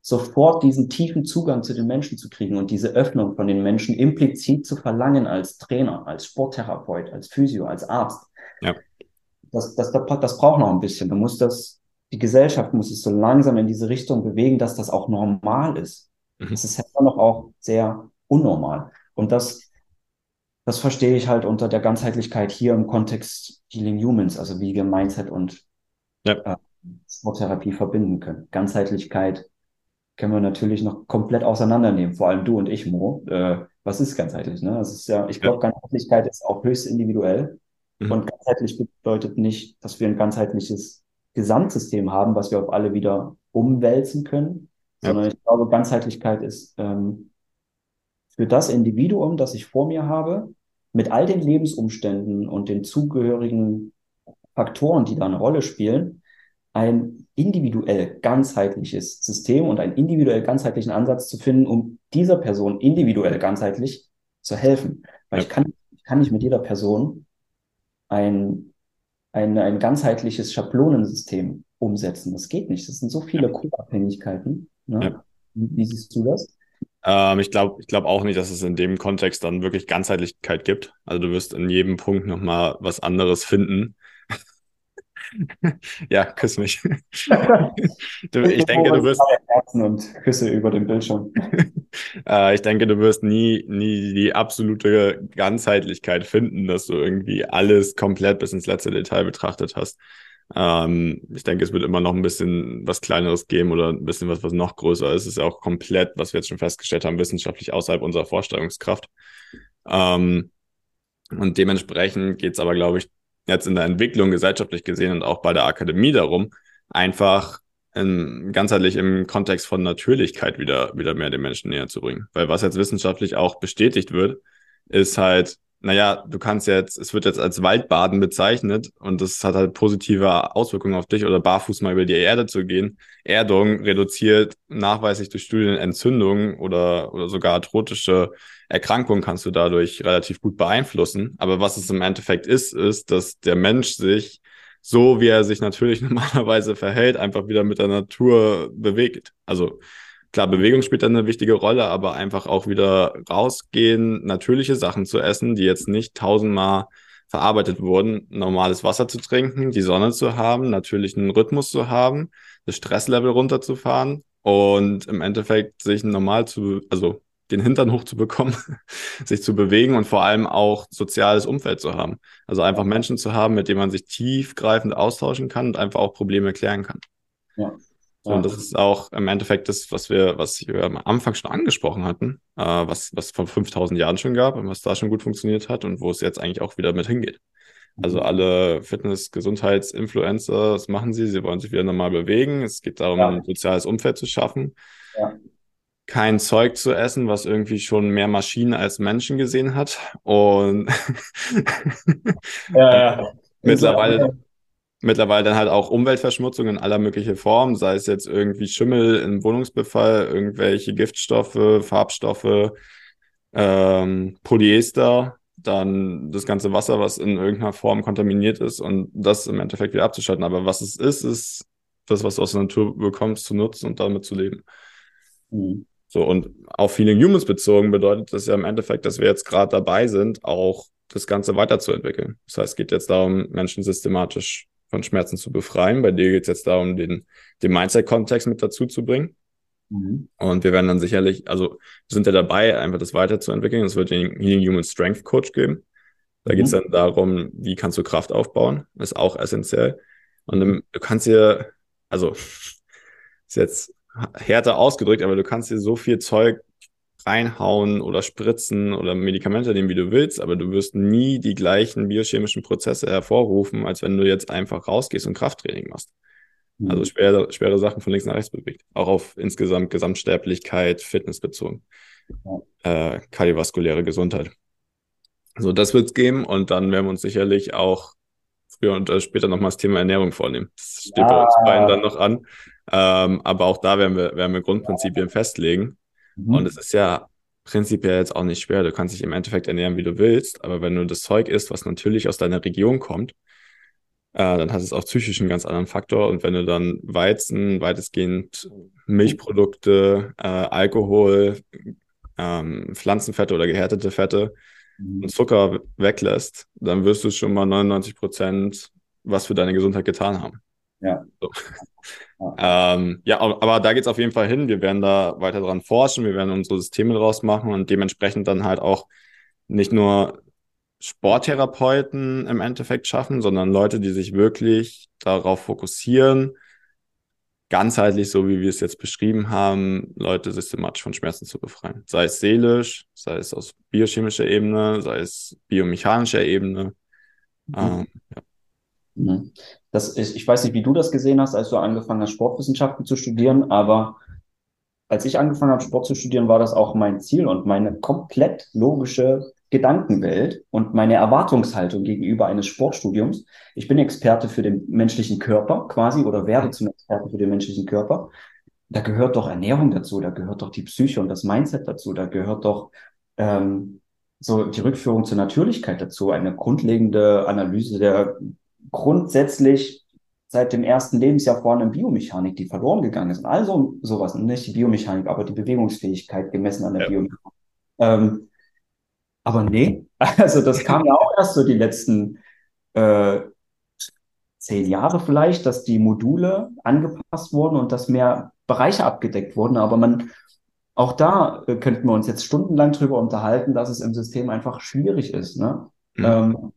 sofort diesen tiefen Zugang zu den Menschen zu kriegen und diese Öffnung von den Menschen implizit zu verlangen als Trainer, als Sporttherapeut, als Physio, als Arzt. Ja. Das, das, das, das braucht noch ein bisschen. Da muss das, die Gesellschaft muss sich so langsam in diese Richtung bewegen, dass das auch normal ist. Mhm. Das ist immer noch auch sehr unnormal. Und das das verstehe ich halt unter der Ganzheitlichkeit hier im Kontext Healing Humans, also wie wir Mindset und ja. äh, Sporttherapie verbinden können. Ganzheitlichkeit können wir natürlich noch komplett auseinandernehmen, vor allem du und ich, Mo. Äh, was ist ganzheitlich? Ne? Das ist ja, ich glaube, ja. Ganzheitlichkeit ist auch höchst individuell. Mhm. Und ganzheitlich bedeutet nicht, dass wir ein ganzheitliches Gesamtsystem haben, was wir auf alle wieder umwälzen können, ja. sondern ich glaube, Ganzheitlichkeit ist ähm, für das Individuum, das ich vor mir habe, mit all den Lebensumständen und den zugehörigen Faktoren, die da eine Rolle spielen, ein individuell ganzheitliches System und einen individuell ganzheitlichen Ansatz zu finden, um dieser Person individuell ganzheitlich zu helfen. Weil ja. ich, kann, ich kann nicht mit jeder Person ein, ein, ein ganzheitliches Schablonensystem umsetzen. Das geht nicht. Das sind so viele Co-Abhängigkeiten. Ne? Ja. Wie, wie siehst du das? Ähm, ich glaube ich glaub auch nicht, dass es in dem Kontext dann wirklich Ganzheitlichkeit gibt. Also du wirst in jedem Punkt nochmal was anderes finden. <laughs> ja, küss mich. <laughs> du, ich denke, du wirst. Herzen und Küsse über den Bildschirm. <laughs> äh, ich denke, du wirst nie, nie die absolute Ganzheitlichkeit finden, dass du irgendwie alles komplett bis ins letzte Detail betrachtet hast. Ähm, ich denke, es wird immer noch ein bisschen was Kleineres geben oder ein bisschen was, was noch größer ist. Es ist ja auch komplett, was wir jetzt schon festgestellt haben, wissenschaftlich außerhalb unserer Vorstellungskraft. Ähm, und dementsprechend geht es aber, glaube ich, jetzt in der Entwicklung gesellschaftlich gesehen und auch bei der Akademie darum, einfach in, ganzheitlich im Kontext von Natürlichkeit wieder, wieder mehr den Menschen näher zu bringen. Weil was jetzt wissenschaftlich auch bestätigt wird, ist halt, naja, du kannst jetzt, es wird jetzt als Waldbaden bezeichnet und das hat halt positive Auswirkungen auf dich oder barfuß mal über die Erde zu gehen. Erdung reduziert nachweislich durch Studien Entzündungen oder, oder sogar arthrotische Erkrankungen kannst du dadurch relativ gut beeinflussen. Aber was es im Endeffekt ist, ist, dass der Mensch sich so, wie er sich natürlich <laughs> normalerweise verhält, einfach wieder mit der Natur bewegt. Also Klar, Bewegung spielt dann eine wichtige Rolle, aber einfach auch wieder rausgehen, natürliche Sachen zu essen, die jetzt nicht tausendmal verarbeitet wurden, normales Wasser zu trinken, die Sonne zu haben, natürlichen Rhythmus zu haben, das Stresslevel runterzufahren und im Endeffekt sich normal zu, also den Hintern hochzubekommen, <laughs> sich zu bewegen und vor allem auch soziales Umfeld zu haben. Also einfach Menschen zu haben, mit denen man sich tiefgreifend austauschen kann und einfach auch Probleme klären kann. Ja. Und das ist auch im Endeffekt das, was wir, was wir am Anfang schon angesprochen hatten, äh, was, was vor 5000 Jahren schon gab und was da schon gut funktioniert hat und wo es jetzt eigentlich auch wieder mit hingeht. Also alle Fitness-, Gesundheits-Influencer, das machen sie, sie wollen sich wieder normal bewegen. Es geht darum, ja. ein soziales Umfeld zu schaffen. Ja. Kein Zeug zu essen, was irgendwie schon mehr Maschinen als Menschen gesehen hat. Und ja, ja. <laughs> mittlerweile mittlerweile dann halt auch Umweltverschmutzung in aller möglichen Formen, sei es jetzt irgendwie Schimmel im Wohnungsbefall, irgendwelche Giftstoffe, Farbstoffe, ähm, Polyester, dann das ganze Wasser, was in irgendeiner Form kontaminiert ist und das im Endeffekt wieder abzuschalten. Aber was es ist, ist das, was du aus der Natur bekommst, zu nutzen und damit zu leben. Mhm. So, und auf Feeling Humans bezogen bedeutet das ja im Endeffekt, dass wir jetzt gerade dabei sind, auch das Ganze weiterzuentwickeln. Das heißt, es geht jetzt darum, Menschen systematisch von Schmerzen zu befreien. Bei dir geht es jetzt darum, den, den Mindset-Kontext mit dazu zu bringen. Mhm. Und wir werden dann sicherlich, also wir sind ja dabei, einfach das weiterzuentwickeln. Es wird den Healing Human Strength Coach geben. Da mhm. geht es dann darum, wie kannst du Kraft aufbauen. Das ist auch essentiell. Und du kannst dir, also <laughs> ist jetzt härter ausgedrückt, aber du kannst dir so viel Zeug reinhauen oder spritzen oder Medikamente nehmen, wie du willst, aber du wirst nie die gleichen biochemischen Prozesse hervorrufen, als wenn du jetzt einfach rausgehst und Krafttraining machst. Mhm. Also schwere, schwere Sachen von links nach rechts bewegt. Auch auf insgesamt Gesamtsterblichkeit, Fitness bezogen. Ja. Äh, kardiovaskuläre Gesundheit. So, das wird's geben und dann werden wir uns sicherlich auch früher und äh, später nochmal das Thema Ernährung vornehmen. Das steht ja. bei uns beiden dann noch an. Ähm, aber auch da werden wir, werden wir Grundprinzipien festlegen. Mhm. Und es ist ja prinzipiell jetzt auch nicht schwer. Du kannst dich im Endeffekt ernähren, wie du willst, aber wenn du das Zeug isst, was natürlich aus deiner Region kommt, äh, dann hat es auch psychisch einen ganz anderen Faktor. Und wenn du dann Weizen, weitestgehend Milchprodukte, äh, Alkohol, ähm, Pflanzenfette oder gehärtete Fette mhm. und Zucker weglässt, dann wirst du schon mal 99 Prozent was für deine Gesundheit getan haben. Ja. So. Ja. Ähm, ja, aber da geht es auf jeden Fall hin. Wir werden da weiter dran forschen, wir werden unsere Systeme draus machen und dementsprechend dann halt auch nicht nur Sporttherapeuten im Endeffekt schaffen, sondern Leute, die sich wirklich darauf fokussieren, ganzheitlich, so wie wir es jetzt beschrieben haben, Leute systematisch von Schmerzen zu befreien. Sei es seelisch, sei es aus biochemischer Ebene, sei es biomechanischer Ebene. Mhm. Ähm, ja. Mhm. Das ist, ich weiß nicht, wie du das gesehen hast, als du angefangen hast, Sportwissenschaften zu studieren, aber als ich angefangen habe, Sport zu studieren, war das auch mein Ziel und meine komplett logische Gedankenwelt und meine Erwartungshaltung gegenüber eines Sportstudiums. Ich bin Experte für den menschlichen Körper quasi oder werde zum Experten für den menschlichen Körper. Da gehört doch Ernährung dazu, da gehört doch die Psyche und das Mindset dazu, da gehört doch ähm, so die Rückführung zur Natürlichkeit dazu, eine grundlegende Analyse der grundsätzlich seit dem ersten Lebensjahr vorhandenen Biomechanik, die verloren gegangen ist. Und also sowas, nicht die Biomechanik, aber die Bewegungsfähigkeit gemessen an der ja. Biomechanik. Ähm, aber nee, <laughs> also das kam ja auch erst so die letzten äh, zehn Jahre vielleicht, dass die Module angepasst wurden und dass mehr Bereiche abgedeckt wurden. Aber man, auch da äh, könnten wir uns jetzt stundenlang drüber unterhalten, dass es im System einfach schwierig ist. Ne? Mhm. Ähm,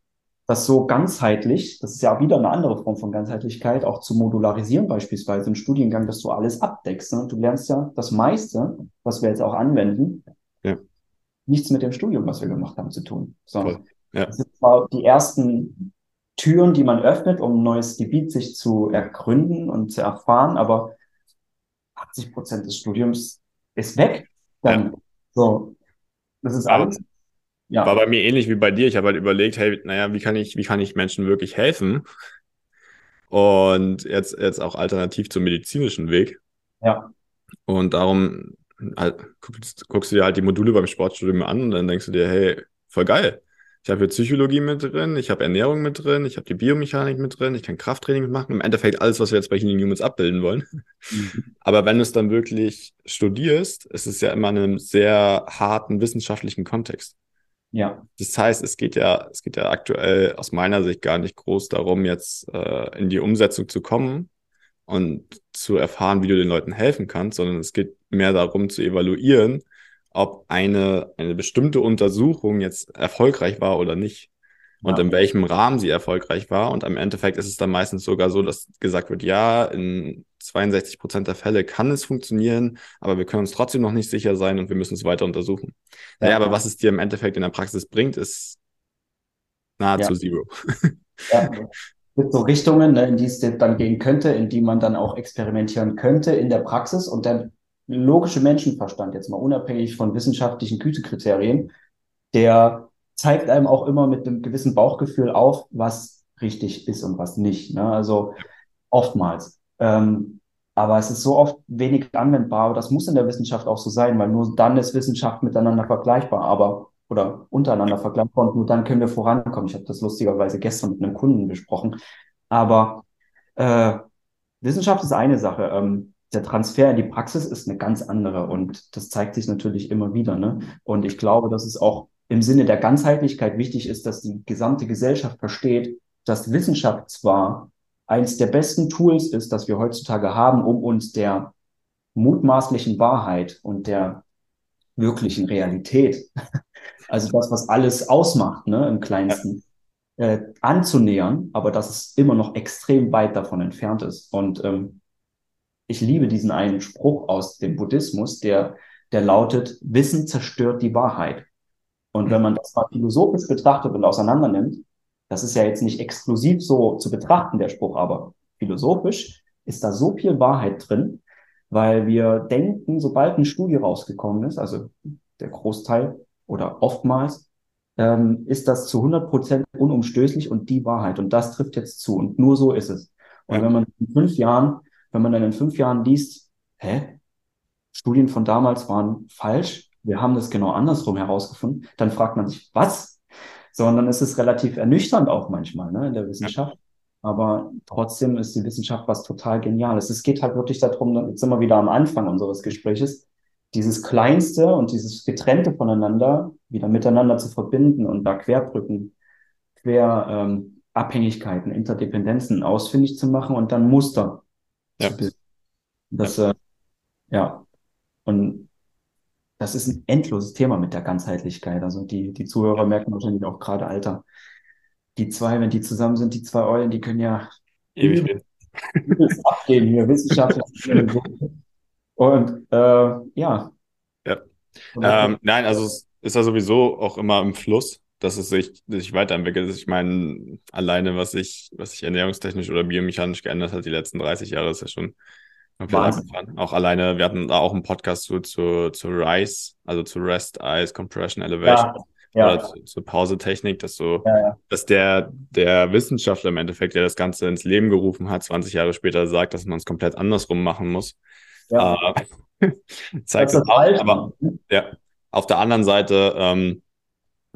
das so ganzheitlich, das ist ja wieder eine andere Form von Ganzheitlichkeit, auch zu modularisieren beispielsweise im Studiengang, dass du alles abdeckst. Ne? Du lernst ja das meiste, was wir jetzt auch anwenden, ja. nichts mit dem Studium, was wir gemacht haben, zu tun. Sondern ja. das sind zwar die ersten Türen, die man öffnet, um ein neues Gebiet sich zu ergründen und zu erfahren, aber 80 Prozent des Studiums ist weg. Dann, ja. so, das ist alles ja. War bei mir ähnlich wie bei dir. Ich habe halt überlegt, hey, naja, wie kann ich, wie kann ich Menschen wirklich helfen? Und jetzt, jetzt auch alternativ zum medizinischen Weg. Ja. Und darum halt, guckst, guckst du dir halt die Module beim Sportstudium an und dann denkst du dir, hey, voll geil. Ich habe hier Psychologie mit drin, ich habe Ernährung mit drin, ich habe die Biomechanik mit drin, ich kann Krafttraining mitmachen. Im Endeffekt alles, was wir jetzt bei Healing Humans abbilden wollen. Mhm. <laughs> Aber wenn du es dann wirklich studierst, ist es ja immer in einem sehr harten wissenschaftlichen Kontext. Ja. Das heißt, es geht ja, es geht ja aktuell aus meiner Sicht gar nicht groß darum, jetzt äh, in die Umsetzung zu kommen und zu erfahren, wie du den Leuten helfen kannst, sondern es geht mehr darum zu evaluieren, ob eine, eine bestimmte Untersuchung jetzt erfolgreich war oder nicht und ja. in welchem Rahmen sie erfolgreich war. Und am Endeffekt ist es dann meistens sogar so, dass gesagt wird, ja, in 62 Prozent der Fälle kann es funktionieren, aber wir können uns trotzdem noch nicht sicher sein und wir müssen es weiter untersuchen. Ja, naja, aber was es dir im Endeffekt in der Praxis bringt, ist nahezu ja. zero. Ja. Es gibt so Richtungen, ne, in die es dann gehen könnte, in die man dann auch experimentieren könnte in der Praxis und der logische Menschenverstand, jetzt mal unabhängig von wissenschaftlichen Gütekriterien, der zeigt einem auch immer mit einem gewissen Bauchgefühl auf, was richtig ist und was nicht. Ne? Also oftmals. Ähm, aber es ist so oft wenig anwendbar, aber das muss in der Wissenschaft auch so sein, weil nur dann ist Wissenschaft miteinander vergleichbar, aber oder untereinander vergleichbar und nur dann können wir vorankommen. Ich habe das lustigerweise gestern mit einem Kunden besprochen. Aber äh, Wissenschaft ist eine Sache. Ähm, der Transfer in die Praxis ist eine ganz andere und das zeigt sich natürlich immer wieder. Ne? Und ich glaube, dass es auch im Sinne der Ganzheitlichkeit wichtig ist, dass die gesamte Gesellschaft versteht, dass Wissenschaft zwar eins der besten Tools ist, das wir heutzutage haben, um uns der mutmaßlichen Wahrheit und der wirklichen Realität, <laughs> also das, was alles ausmacht, ne, im kleinsten, äh, anzunähern, aber dass es immer noch extrem weit davon entfernt ist. Und ähm, ich liebe diesen einen Spruch aus dem Buddhismus, der, der lautet, Wissen zerstört die Wahrheit. Und wenn man das mal philosophisch betrachtet und auseinander nimmt, das ist ja jetzt nicht exklusiv so zu betrachten, der Spruch, aber philosophisch ist da so viel Wahrheit drin, weil wir denken, sobald eine Studie rausgekommen ist, also der Großteil oder oftmals, ähm, ist das zu 100 Prozent unumstößlich und die Wahrheit. Und das trifft jetzt zu. Und nur so ist es. Und ja. wenn man in fünf Jahren, wenn man dann in fünf Jahren liest, hä, Studien von damals waren falsch, wir haben das genau andersrum herausgefunden, dann fragt man sich, was? Sondern es ist relativ ernüchternd auch manchmal ne, in der Wissenschaft. Ja. Aber trotzdem ist die Wissenschaft was total Geniales. Es geht halt wirklich darum, jetzt sind wir wieder am Anfang unseres Gespräches, dieses Kleinste und dieses Getrennte voneinander wieder miteinander zu verbinden und da Querbrücken, Querabhängigkeiten, ähm, Interdependenzen ausfindig zu machen und dann Muster ja. zu Das, ja. Äh, ja. Und das ist ein endloses Thema mit der Ganzheitlichkeit. Also die, die Zuhörer merken wahrscheinlich auch gerade, Alter, die zwei, wenn die zusammen sind, die zwei Eulen, die können ja ewig <laughs> abgehen hier, wissenschaftlich. Und äh, ja. Ja. Ähm, nein, also es ist ja sowieso auch immer im Fluss, dass es sich, sich weiterentwickelt. Ich meine, alleine, was sich, was sich ernährungstechnisch oder biomechanisch geändert hat, die letzten 30 Jahre, ist ja schon Auch alleine, wir hatten da auch einen Podcast zu, zu, zu RISE, also zu Rest, Eyes, Compression, Elevation. Ja ja. oder zu, zur Pausetechnik, dass so, ja, ja. dass der, der Wissenschaftler im Endeffekt, der das Ganze ins Leben gerufen hat, 20 Jahre später sagt, dass man es komplett andersrum machen muss. Ja. Äh, <laughs> zeigt es auch, aber ja, auf der anderen Seite ähm,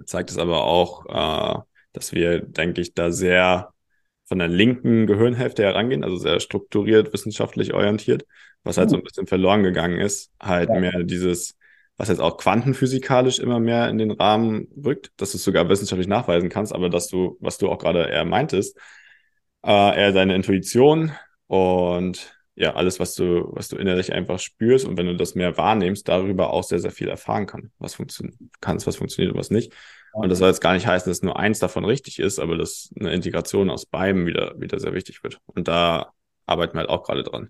zeigt es aber auch, äh, dass wir, denke ich, da sehr von der linken Gehirnhälfte herangehen, also sehr strukturiert, wissenschaftlich orientiert, was halt so ein bisschen verloren gegangen ist. Halt ja. mehr dieses, was jetzt auch quantenphysikalisch immer mehr in den Rahmen rückt, dass du es sogar wissenschaftlich nachweisen kannst, aber dass du, was du auch gerade eher meintest, äh, eher deine Intuition und ja, alles, was du, was du innerlich einfach spürst und wenn du das mehr wahrnimmst, darüber auch sehr, sehr viel erfahren kann, was funktioniert, kannst, was funktioniert und was nicht. Und das soll jetzt gar nicht heißen, dass nur eins davon richtig ist, aber dass eine Integration aus beiden wieder, wieder sehr wichtig wird. Und da arbeiten wir halt auch gerade dran.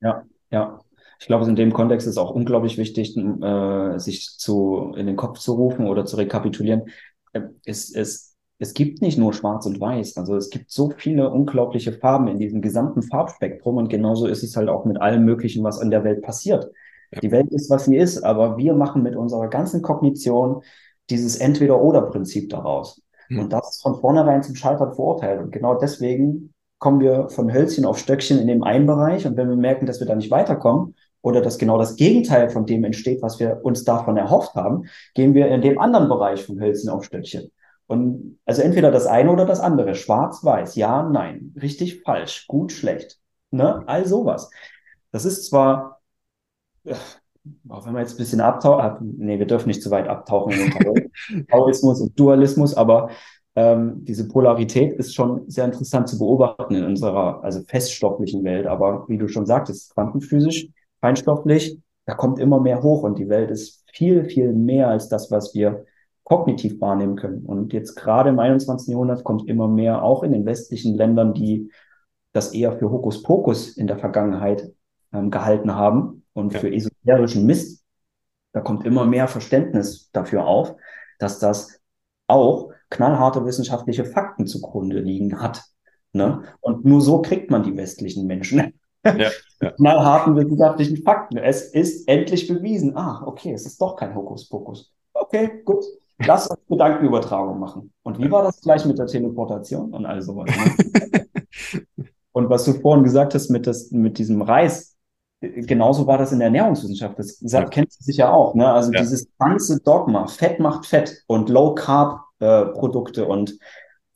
Ja, ja. Ich glaube, in dem Kontext ist auch unglaublich wichtig, äh, sich zu, in den Kopf zu rufen oder zu rekapitulieren. Äh, es, es, es gibt nicht nur Schwarz und Weiß. Also es gibt so viele unglaubliche Farben in diesem gesamten Farbspektrum und genauso ist es halt auch mit allem Möglichen, was in der Welt passiert. Ja. Die Welt ist, was sie ist, aber wir machen mit unserer ganzen Kognition dieses Entweder-Oder-Prinzip daraus. Hm. Und das ist von vornherein zum Scheitern verurteilt. Und genau deswegen kommen wir von Hölzchen auf Stöckchen in dem einen Bereich. Und wenn wir merken, dass wir da nicht weiterkommen, oder dass genau das Gegenteil von dem entsteht, was wir uns davon erhofft haben, gehen wir in dem anderen Bereich von Hölzchen auf Stöckchen. Und also entweder das eine oder das andere. Schwarz, weiß, ja, nein, richtig, falsch, gut, schlecht. Ne? All sowas. Das ist zwar, auch wenn wir jetzt ein bisschen abtauchen, nee, wir dürfen nicht zu weit abtauchen in Taoismus <laughs> und Dualismus, aber ähm, diese Polarität ist schon sehr interessant zu beobachten in unserer, also feststofflichen Welt. Aber wie du schon sagtest, quantenphysisch feinstofflich, da kommt immer mehr hoch und die Welt ist viel, viel mehr als das, was wir kognitiv wahrnehmen können. Und jetzt gerade im 21. Jahrhundert kommt immer mehr auch in den westlichen Ländern, die das eher für Hokuspokus in der Vergangenheit ähm, gehalten haben und ja. für esoterischen Mist. Da kommt immer mehr Verständnis dafür auf, dass das auch knallharte wissenschaftliche Fakten zugrunde liegen hat. Ne? Und nur so kriegt man die westlichen Menschen ja, ja. <laughs> knallharten wissenschaftlichen Fakten. Es ist endlich bewiesen. Ah, okay, es ist doch kein Hokuspokus. Okay, gut. Lass uns Gedankenübertragung machen. Und wie war das gleich mit der Teleportation und all sowas? Ne? <laughs> und was du vorhin gesagt hast mit, das, mit diesem Reis, genauso war das in der Ernährungswissenschaft. Das ja. kennst du sicher auch. Ne? Also ja. dieses ganze Dogma, Fett macht Fett und Low-Carb-Produkte äh, und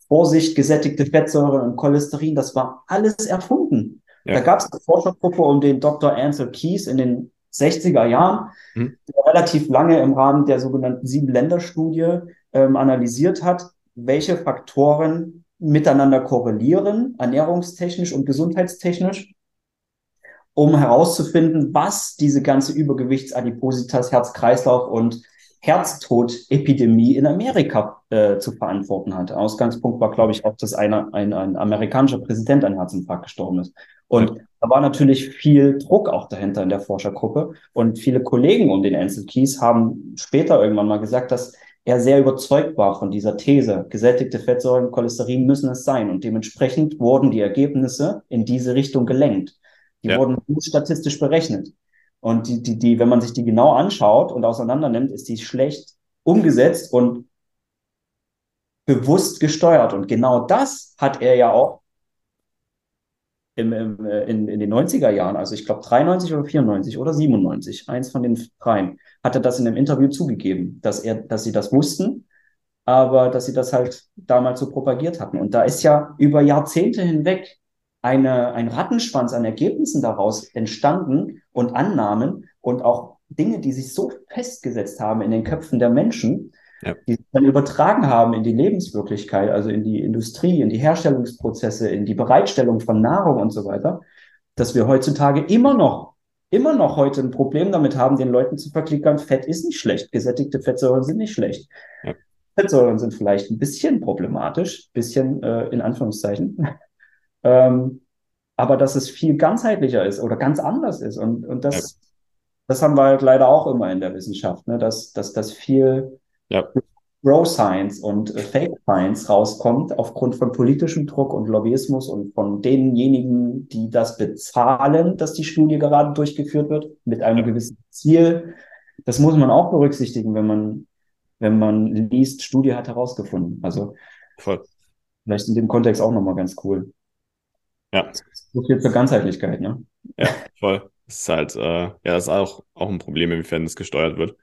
Vorsicht, gesättigte Fettsäuren und Cholesterin, das war alles erfunden. Ja. Da gab es eine Forschergruppe um den Dr. Ansel Keys in den 60er Jahren, hm. der relativ lange im Rahmen der sogenannten Sieben-Länder-Studie ähm, analysiert hat, welche Faktoren miteinander korrelieren, ernährungstechnisch und gesundheitstechnisch, um herauszufinden, was diese ganze Übergewichtsadipositas, Herz-Kreislauf und Herztod-Epidemie in Amerika äh, zu verantworten hatte. Ausgangspunkt war, glaube ich, auch, dass einer, ein, ein amerikanischer Präsident an Herzinfarkt gestorben ist. Und ja. da war natürlich viel Druck auch dahinter in der Forschergruppe. Und viele Kollegen um den Ansel Keys haben später irgendwann mal gesagt, dass er sehr überzeugt war von dieser These. Gesättigte Fettsäuren, Cholesterin müssen es sein. Und dementsprechend wurden die Ergebnisse in diese Richtung gelenkt. Die ja. wurden gut statistisch berechnet. Und die, die, die, wenn man sich die genau anschaut und auseinander nimmt, ist die schlecht umgesetzt und bewusst gesteuert. Und genau das hat er ja auch im, im, äh, in, in den 90er Jahren, also ich glaube 93 oder 94 oder 97, eins von den dreien, hat er das in einem Interview zugegeben, dass er, dass sie das wussten, aber dass sie das halt damals so propagiert hatten. Und da ist ja über Jahrzehnte hinweg eine, ein Rattenschwanz an Ergebnissen daraus entstanden und Annahmen und auch Dinge, die sich so festgesetzt haben in den Köpfen der Menschen, ja. die sich dann übertragen haben in die Lebenswirklichkeit, also in die Industrie, in die Herstellungsprozesse, in die Bereitstellung von Nahrung und so weiter, dass wir heutzutage immer noch, immer noch heute ein Problem damit haben, den Leuten zu verklickern, Fett ist nicht schlecht, gesättigte Fettsäuren sind nicht schlecht. Ja. Fettsäuren sind vielleicht ein bisschen problematisch, bisschen äh, in Anführungszeichen, ähm, aber dass es viel ganzheitlicher ist oder ganz anders ist und, und das, ja. das haben wir halt leider auch immer in der Wissenschaft, ne? dass, dass das viel ja. Bro Science und äh, Fake Science rauskommt aufgrund von politischem Druck und Lobbyismus und von denjenigen, die das bezahlen, dass die Studie gerade durchgeführt wird mit einem ja. gewissen Ziel. Das muss man auch berücksichtigen, wenn man wenn man liest, Studie hat herausgefunden. Also Voll. vielleicht in dem Kontext auch nochmal ganz cool. Ja. So viel zur Ganzheitlichkeit, ne? Ja, voll. Das ist halt, äh, ja, das ist auch, auch ein Problem, inwiefern es gesteuert wird.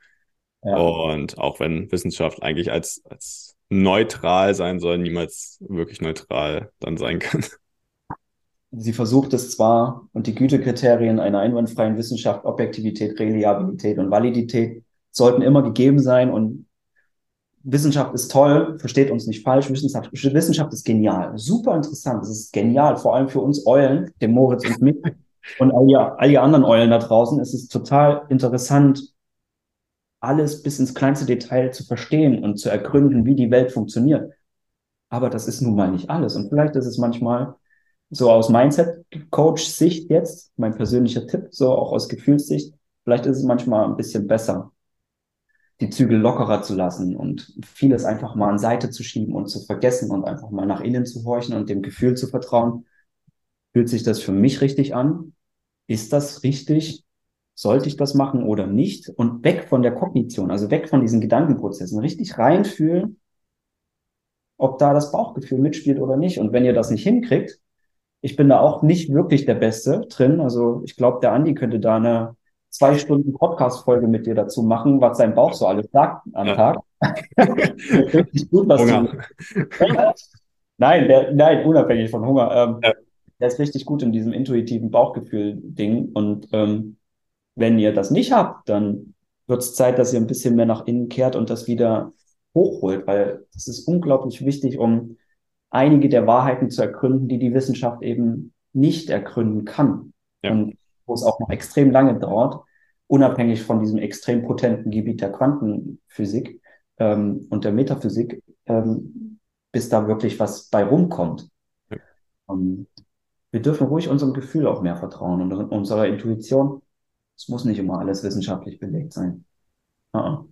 Ja. Und auch wenn Wissenschaft eigentlich als, als neutral sein soll, niemals wirklich neutral dann sein kann. Sie versucht es zwar und die Gütekriterien einer einwandfreien Wissenschaft, Objektivität, Reliabilität und Validität sollten immer gegeben sein und Wissenschaft ist toll, versteht uns nicht falsch, Wissenschaft, Wissenschaft ist genial, super interessant, es ist genial, vor allem für uns Eulen, dem Moritz und mich <laughs> und all die, all die anderen Eulen da draußen, es ist total interessant, alles bis ins kleinste Detail zu verstehen und zu ergründen, wie die Welt funktioniert. Aber das ist nun mal nicht alles. Und vielleicht ist es manchmal so aus Mindset-Coach-Sicht jetzt, mein persönlicher Tipp, so auch aus Gefühlssicht, vielleicht ist es manchmal ein bisschen besser, die Zügel lockerer zu lassen und vieles einfach mal an Seite zu schieben und zu vergessen und einfach mal nach innen zu horchen und dem Gefühl zu vertrauen. Fühlt sich das für mich richtig an? Ist das richtig? Sollte ich das machen oder nicht? Und weg von der Kognition, also weg von diesen Gedankenprozessen, richtig reinfühlen, ob da das Bauchgefühl mitspielt oder nicht. Und wenn ihr das nicht hinkriegt, ich bin da auch nicht wirklich der Beste drin. Also ich glaube, der Andi könnte da eine zwei Stunden Podcast-Folge mit dir dazu machen, was sein Bauch so alles sagt am ja. Tag. <laughs> Richtig gut, was Hunger. du. <laughs> nein, der, nein, unabhängig von Hunger. Ähm, ja. Der ist richtig gut in diesem intuitiven Bauchgefühl-Ding. Und ähm, wenn ihr das nicht habt, dann wird es Zeit, dass ihr ein bisschen mehr nach innen kehrt und das wieder hochholt, weil das ist unglaublich wichtig, um einige der Wahrheiten zu ergründen, die die Wissenschaft eben nicht ergründen kann. Ja. Und wo es auch noch extrem lange dauert, unabhängig von diesem extrem potenten Gebiet der Quantenphysik ähm, und der Metaphysik, ähm, bis da wirklich was bei rumkommt. Ja. Ähm, wir dürfen ruhig unserem Gefühl auch mehr vertrauen und unserer Intuition. Es muss nicht immer alles wissenschaftlich belegt sein. Ja.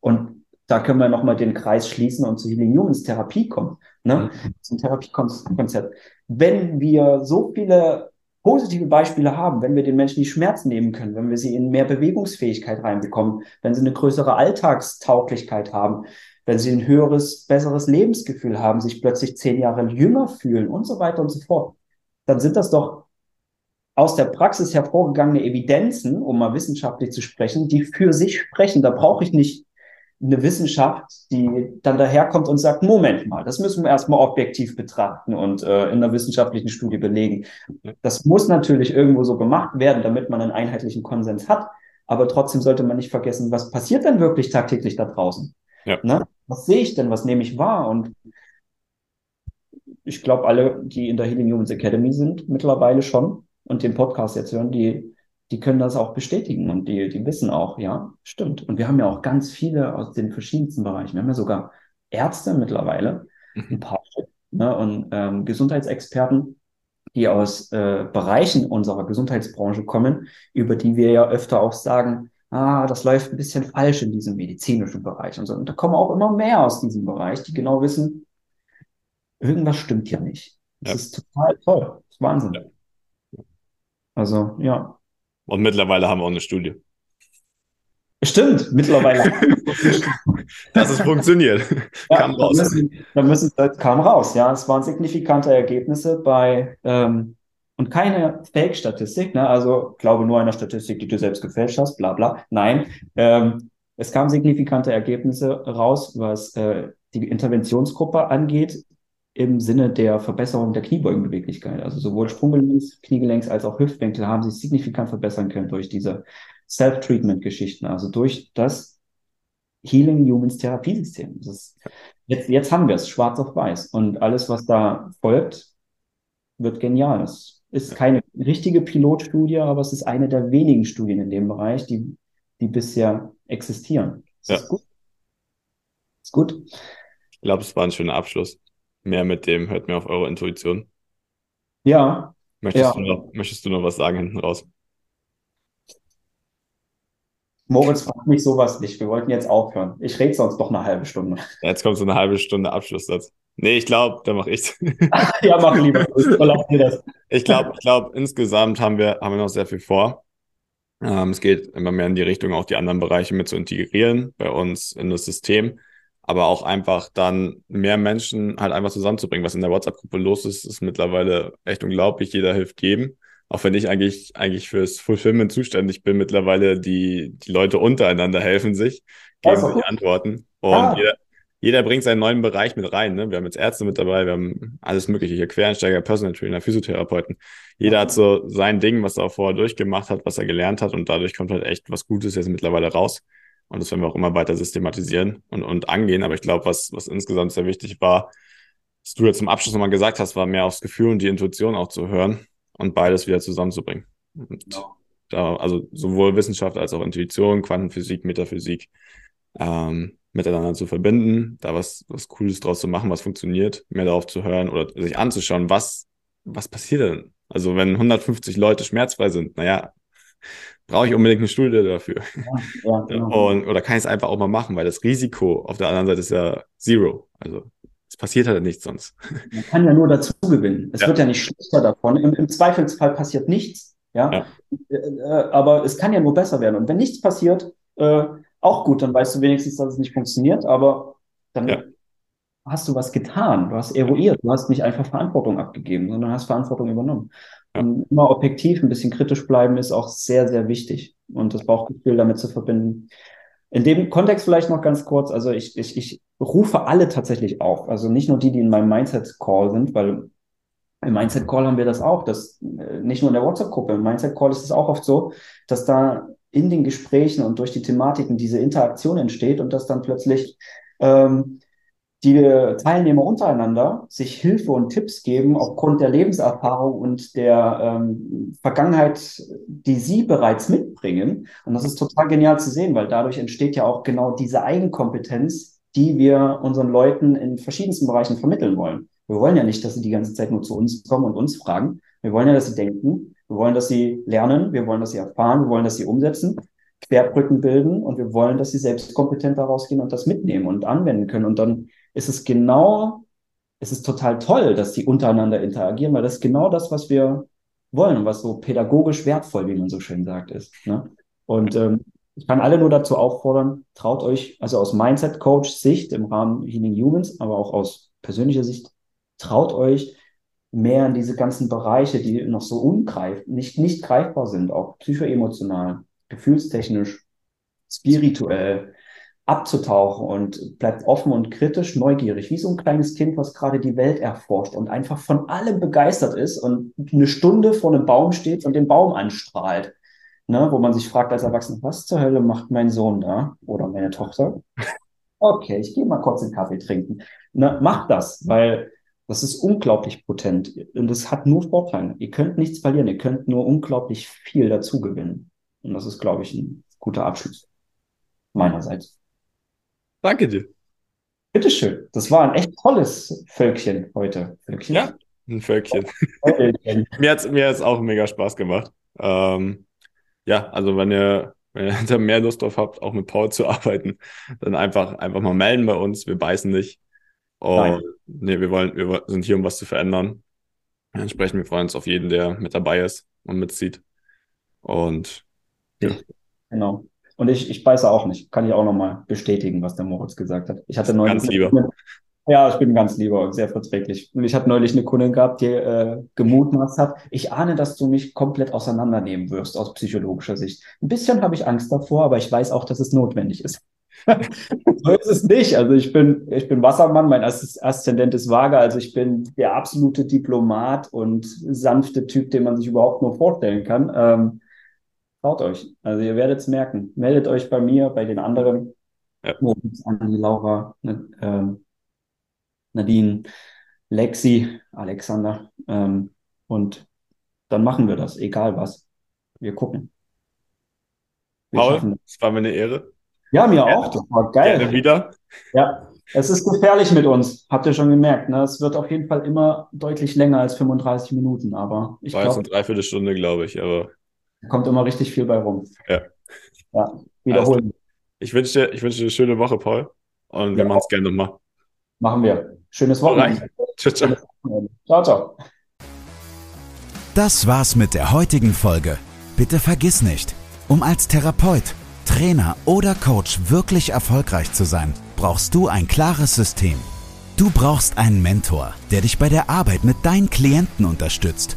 Und da können wir nochmal den Kreis schließen und zu Healing Humans Therapie kommen, ne? Mhm. zum Therapiekonzept. Wenn wir so viele positive Beispiele haben, wenn wir den Menschen die Schmerzen nehmen können, wenn wir sie in mehr Bewegungsfähigkeit reinbekommen, wenn sie eine größere Alltagstauglichkeit haben, wenn sie ein höheres, besseres Lebensgefühl haben, sich plötzlich zehn Jahre jünger fühlen und so weiter und so fort, dann sind das doch aus der Praxis hervorgegangene Evidenzen, um mal wissenschaftlich zu sprechen, die für sich sprechen. Da brauche ich nicht eine Wissenschaft, die dann daherkommt und sagt, Moment mal, das müssen wir erstmal objektiv betrachten und äh, in einer wissenschaftlichen Studie belegen. Das muss natürlich irgendwo so gemacht werden, damit man einen einheitlichen Konsens hat. Aber trotzdem sollte man nicht vergessen, was passiert denn wirklich tagtäglich da draußen? Ja. Ne? Was sehe ich denn? Was nehme ich wahr? Und ich glaube, alle, die in der Healing Humans Academy sind, mittlerweile schon und den Podcast jetzt hören, die die können das auch bestätigen und die, die wissen auch, ja, stimmt. Und wir haben ja auch ganz viele aus den verschiedensten Bereichen. Wir haben ja sogar Ärzte mittlerweile, mhm. ein paar ne, und ähm, Gesundheitsexperten, die aus äh, Bereichen unserer Gesundheitsbranche kommen, über die wir ja öfter auch sagen, ah, das läuft ein bisschen falsch in diesem medizinischen Bereich und so. Und da kommen auch immer mehr aus diesem Bereich, die genau wissen, irgendwas stimmt hier nicht. Das ja. ist total toll. Das ist Wahnsinn. Ja. Also, ja, und mittlerweile haben wir auch eine Studie. Stimmt, mittlerweile. <laughs> Dass es funktioniert. Ja, kam raus. Da müssen, da müssen, das kam raus, ja. Es waren signifikante Ergebnisse bei, ähm, und keine Fake-Statistik, ne? also glaube nur einer Statistik, die du selbst gefälscht hast, bla bla. Nein, ähm, es kamen signifikante Ergebnisse raus, was äh, die Interventionsgruppe angeht, im Sinne der Verbesserung der Kniebeugenbeweglichkeit. Also sowohl Sprunggelenks, Kniegelenks als auch Hüftwinkel haben sich signifikant verbessern können durch diese Self-Treatment-Geschichten, also durch das Healing Humans Therapiesystem. Ist, jetzt, jetzt haben wir es schwarz auf weiß und alles, was da folgt, wird genial. Es ist keine richtige Pilotstudie, aber es ist eine der wenigen Studien in dem Bereich, die, die bisher existieren. Das ja. ist gut. Das ist gut. Ich glaube, es war ein schöner Abschluss mehr mit dem, hört mir auf eure Intuition. Ja. Möchtest, ja. Du, noch, möchtest du noch was sagen hinten raus? Moritz fragt mich sowas nicht. Wir wollten jetzt aufhören. Ich rede sonst doch eine halbe Stunde. jetzt kommt so eine halbe Stunde Abschlusssatz. Nee, ich glaube, da mache ich's. <laughs> ja, mach lieber. ich glaube, ich glaube, insgesamt haben wir, haben wir noch sehr viel vor. Ähm, es geht immer mehr in die Richtung, auch die anderen Bereiche mit zu integrieren bei uns in das System aber auch einfach dann mehr Menschen halt einfach zusammenzubringen. Was in der WhatsApp-Gruppe los ist, ist mittlerweile echt unglaublich. Jeder hilft geben. Auch wenn ich eigentlich, eigentlich fürs Fulfillment zuständig bin, mittlerweile die, die Leute untereinander helfen sich, geben also, sich Antworten. Und ah. jeder, jeder bringt seinen neuen Bereich mit rein. Ne? Wir haben jetzt Ärzte mit dabei, wir haben alles Mögliche hier, Quereinsteiger, Personal Trainer, Physiotherapeuten. Jeder hat so sein Ding, was er auch vorher durchgemacht hat, was er gelernt hat und dadurch kommt halt echt was Gutes jetzt mittlerweile raus. Und das werden wir auch immer weiter systematisieren und, und angehen. Aber ich glaube, was, was insgesamt sehr wichtig war, was du jetzt zum Abschluss nochmal gesagt hast, war mehr aufs Gefühl und die Intuition auch zu hören und beides wieder zusammenzubringen. Und genau. da, also sowohl Wissenschaft als auch Intuition, Quantenphysik, Metaphysik ähm, miteinander zu verbinden, da was, was Cooles draus zu machen, was funktioniert, mehr darauf zu hören oder sich anzuschauen, was, was passiert denn? Also wenn 150 Leute schmerzfrei sind, naja, brauche ich unbedingt eine Studie dafür. Ja, ja, genau. Und, oder kann ich es einfach auch mal machen, weil das Risiko auf der anderen Seite ist ja zero. Also es passiert halt nichts sonst. Man kann ja nur dazu gewinnen. Es ja. wird ja nicht schlechter davon. Im, Im, Zweifelsfall passiert nichts. Ja? Äh, äh, aber es kann ja nur besser werden. Und wenn nichts passiert, äh, auch gut, dann weißt du wenigstens, dass es nicht funktioniert, aber dann hast du was getan. Du hast eruiert. Du hast nicht einfach Verantwortung abgegeben, sondern hast Verantwortung übernommen. Und immer objektiv, ein bisschen kritisch bleiben ist auch sehr, sehr wichtig. Und das Bauchgefühl damit zu verbinden. In dem Kontext vielleicht noch ganz kurz, also ich, ich, ich rufe alle tatsächlich auf. Also nicht nur die, die in meinem Mindset-Call sind, weil im Mindset-Call haben wir das auch, dass äh, nicht nur in der WhatsApp-Gruppe, im Mindset-Call ist es auch oft so, dass da in den Gesprächen und durch die Thematiken diese Interaktion entsteht und dass dann plötzlich ähm, die Teilnehmer untereinander sich Hilfe und Tipps geben aufgrund der Lebenserfahrung und der ähm, Vergangenheit, die sie bereits mitbringen. Und das ist total genial zu sehen, weil dadurch entsteht ja auch genau diese Eigenkompetenz, die wir unseren Leuten in verschiedensten Bereichen vermitteln wollen. Wir wollen ja nicht, dass sie die ganze Zeit nur zu uns kommen und uns fragen. Wir wollen ja, dass sie denken. Wir wollen, dass sie lernen. Wir wollen, dass sie erfahren. Wir wollen, dass sie umsetzen. Querbrücken bilden und wir wollen, dass sie selbst kompetent daraus gehen und das mitnehmen und anwenden können. Und dann ist es genau, es ist total toll, dass die untereinander interagieren, weil das ist genau das, was wir wollen und was so pädagogisch wertvoll, wie man so schön sagt, ist. Ne? Und ähm, ich kann alle nur dazu auffordern, traut euch, also aus Mindset-Coach-Sicht im Rahmen Healing Humans, aber auch aus persönlicher Sicht, traut euch mehr in diese ganzen Bereiche, die noch so ungreif, nicht, nicht greifbar sind, auch psychoemotional, gefühlstechnisch, spirituell, abzutauchen und bleibt offen und kritisch, neugierig, wie so ein kleines Kind, was gerade die Welt erforscht und einfach von allem begeistert ist und eine Stunde vor einem Baum steht und den Baum anstrahlt. Ne, wo man sich fragt als Erwachsener, was zur Hölle macht mein Sohn da oder meine Tochter? Okay, ich gehe mal kurz einen Kaffee trinken. Ne, macht das, weil das ist unglaublich potent und es hat nur Vorteile. Ihr könnt nichts verlieren, ihr könnt nur unglaublich viel dazu gewinnen. Und das ist, glaube ich, ein guter Abschluss meinerseits. Danke dir. Bitteschön. Das war ein echt tolles Völkchen heute. Völkchen? Ja, ein Völkchen. <laughs> mir hat es mir hat's auch mega Spaß gemacht. Ähm, ja, also wenn ihr, wenn ihr da mehr Lust drauf habt, auch mit Paul zu arbeiten, dann einfach, einfach mal melden bei uns. Wir beißen nicht. Und nee, wir wollen, wir sind hier, um was zu verändern. Entsprechend, wir freuen uns auf jeden, der mit dabei ist und mitzieht. Und ja. Genau. Und ich, ich beiße auch nicht. Kann ich auch nochmal bestätigen, was der Moritz gesagt hat. Ich hatte neulich, Ganz lieber. Ja, ich bin ganz lieber und sehr verträglich. Und ich habe neulich eine Kundin gehabt, die äh, gemutmaßt hat, ich ahne, dass du mich komplett auseinandernehmen wirst aus psychologischer Sicht. Ein bisschen habe ich Angst davor, aber ich weiß auch, dass es notwendig ist. <laughs> so ist es nicht. Also ich bin, ich bin Wassermann, mein Aszendent ist Waage, also ich bin der absolute Diplomat und sanfte Typ, den man sich überhaupt nur vorstellen kann. Ähm, traut euch. Also ihr werdet es merken. Meldet euch bei mir, bei den anderen. Ja. An die Laura, ähm, Nadine, Lexi, Alexander. Ähm, und dann machen wir das, egal was. Wir gucken. Wir Paul, es war mir eine Ehre. Ja, mir Gerne. auch. Das war geil. Gerne wieder. Ja, es ist gefährlich mit uns. Habt ihr schon gemerkt. Ne? Es wird auf jeden Fall immer deutlich länger als 35 Minuten. Aber ich glaube. eine Dreiviertelstunde, glaube ich. Aber kommt immer richtig viel bei rum. Ja. Ja, wiederholen. Ich wünsche dir, ich wünsche dir eine schöne Woche, Paul. Und wir ja. machen es gerne nochmal. Machen wir. Schönes Wochenende. Ciao, ciao. Ciao, ciao. Das war's mit der heutigen Folge. Bitte vergiss nicht, um als Therapeut, Trainer oder Coach wirklich erfolgreich zu sein, brauchst du ein klares System. Du brauchst einen Mentor, der dich bei der Arbeit mit deinen Klienten unterstützt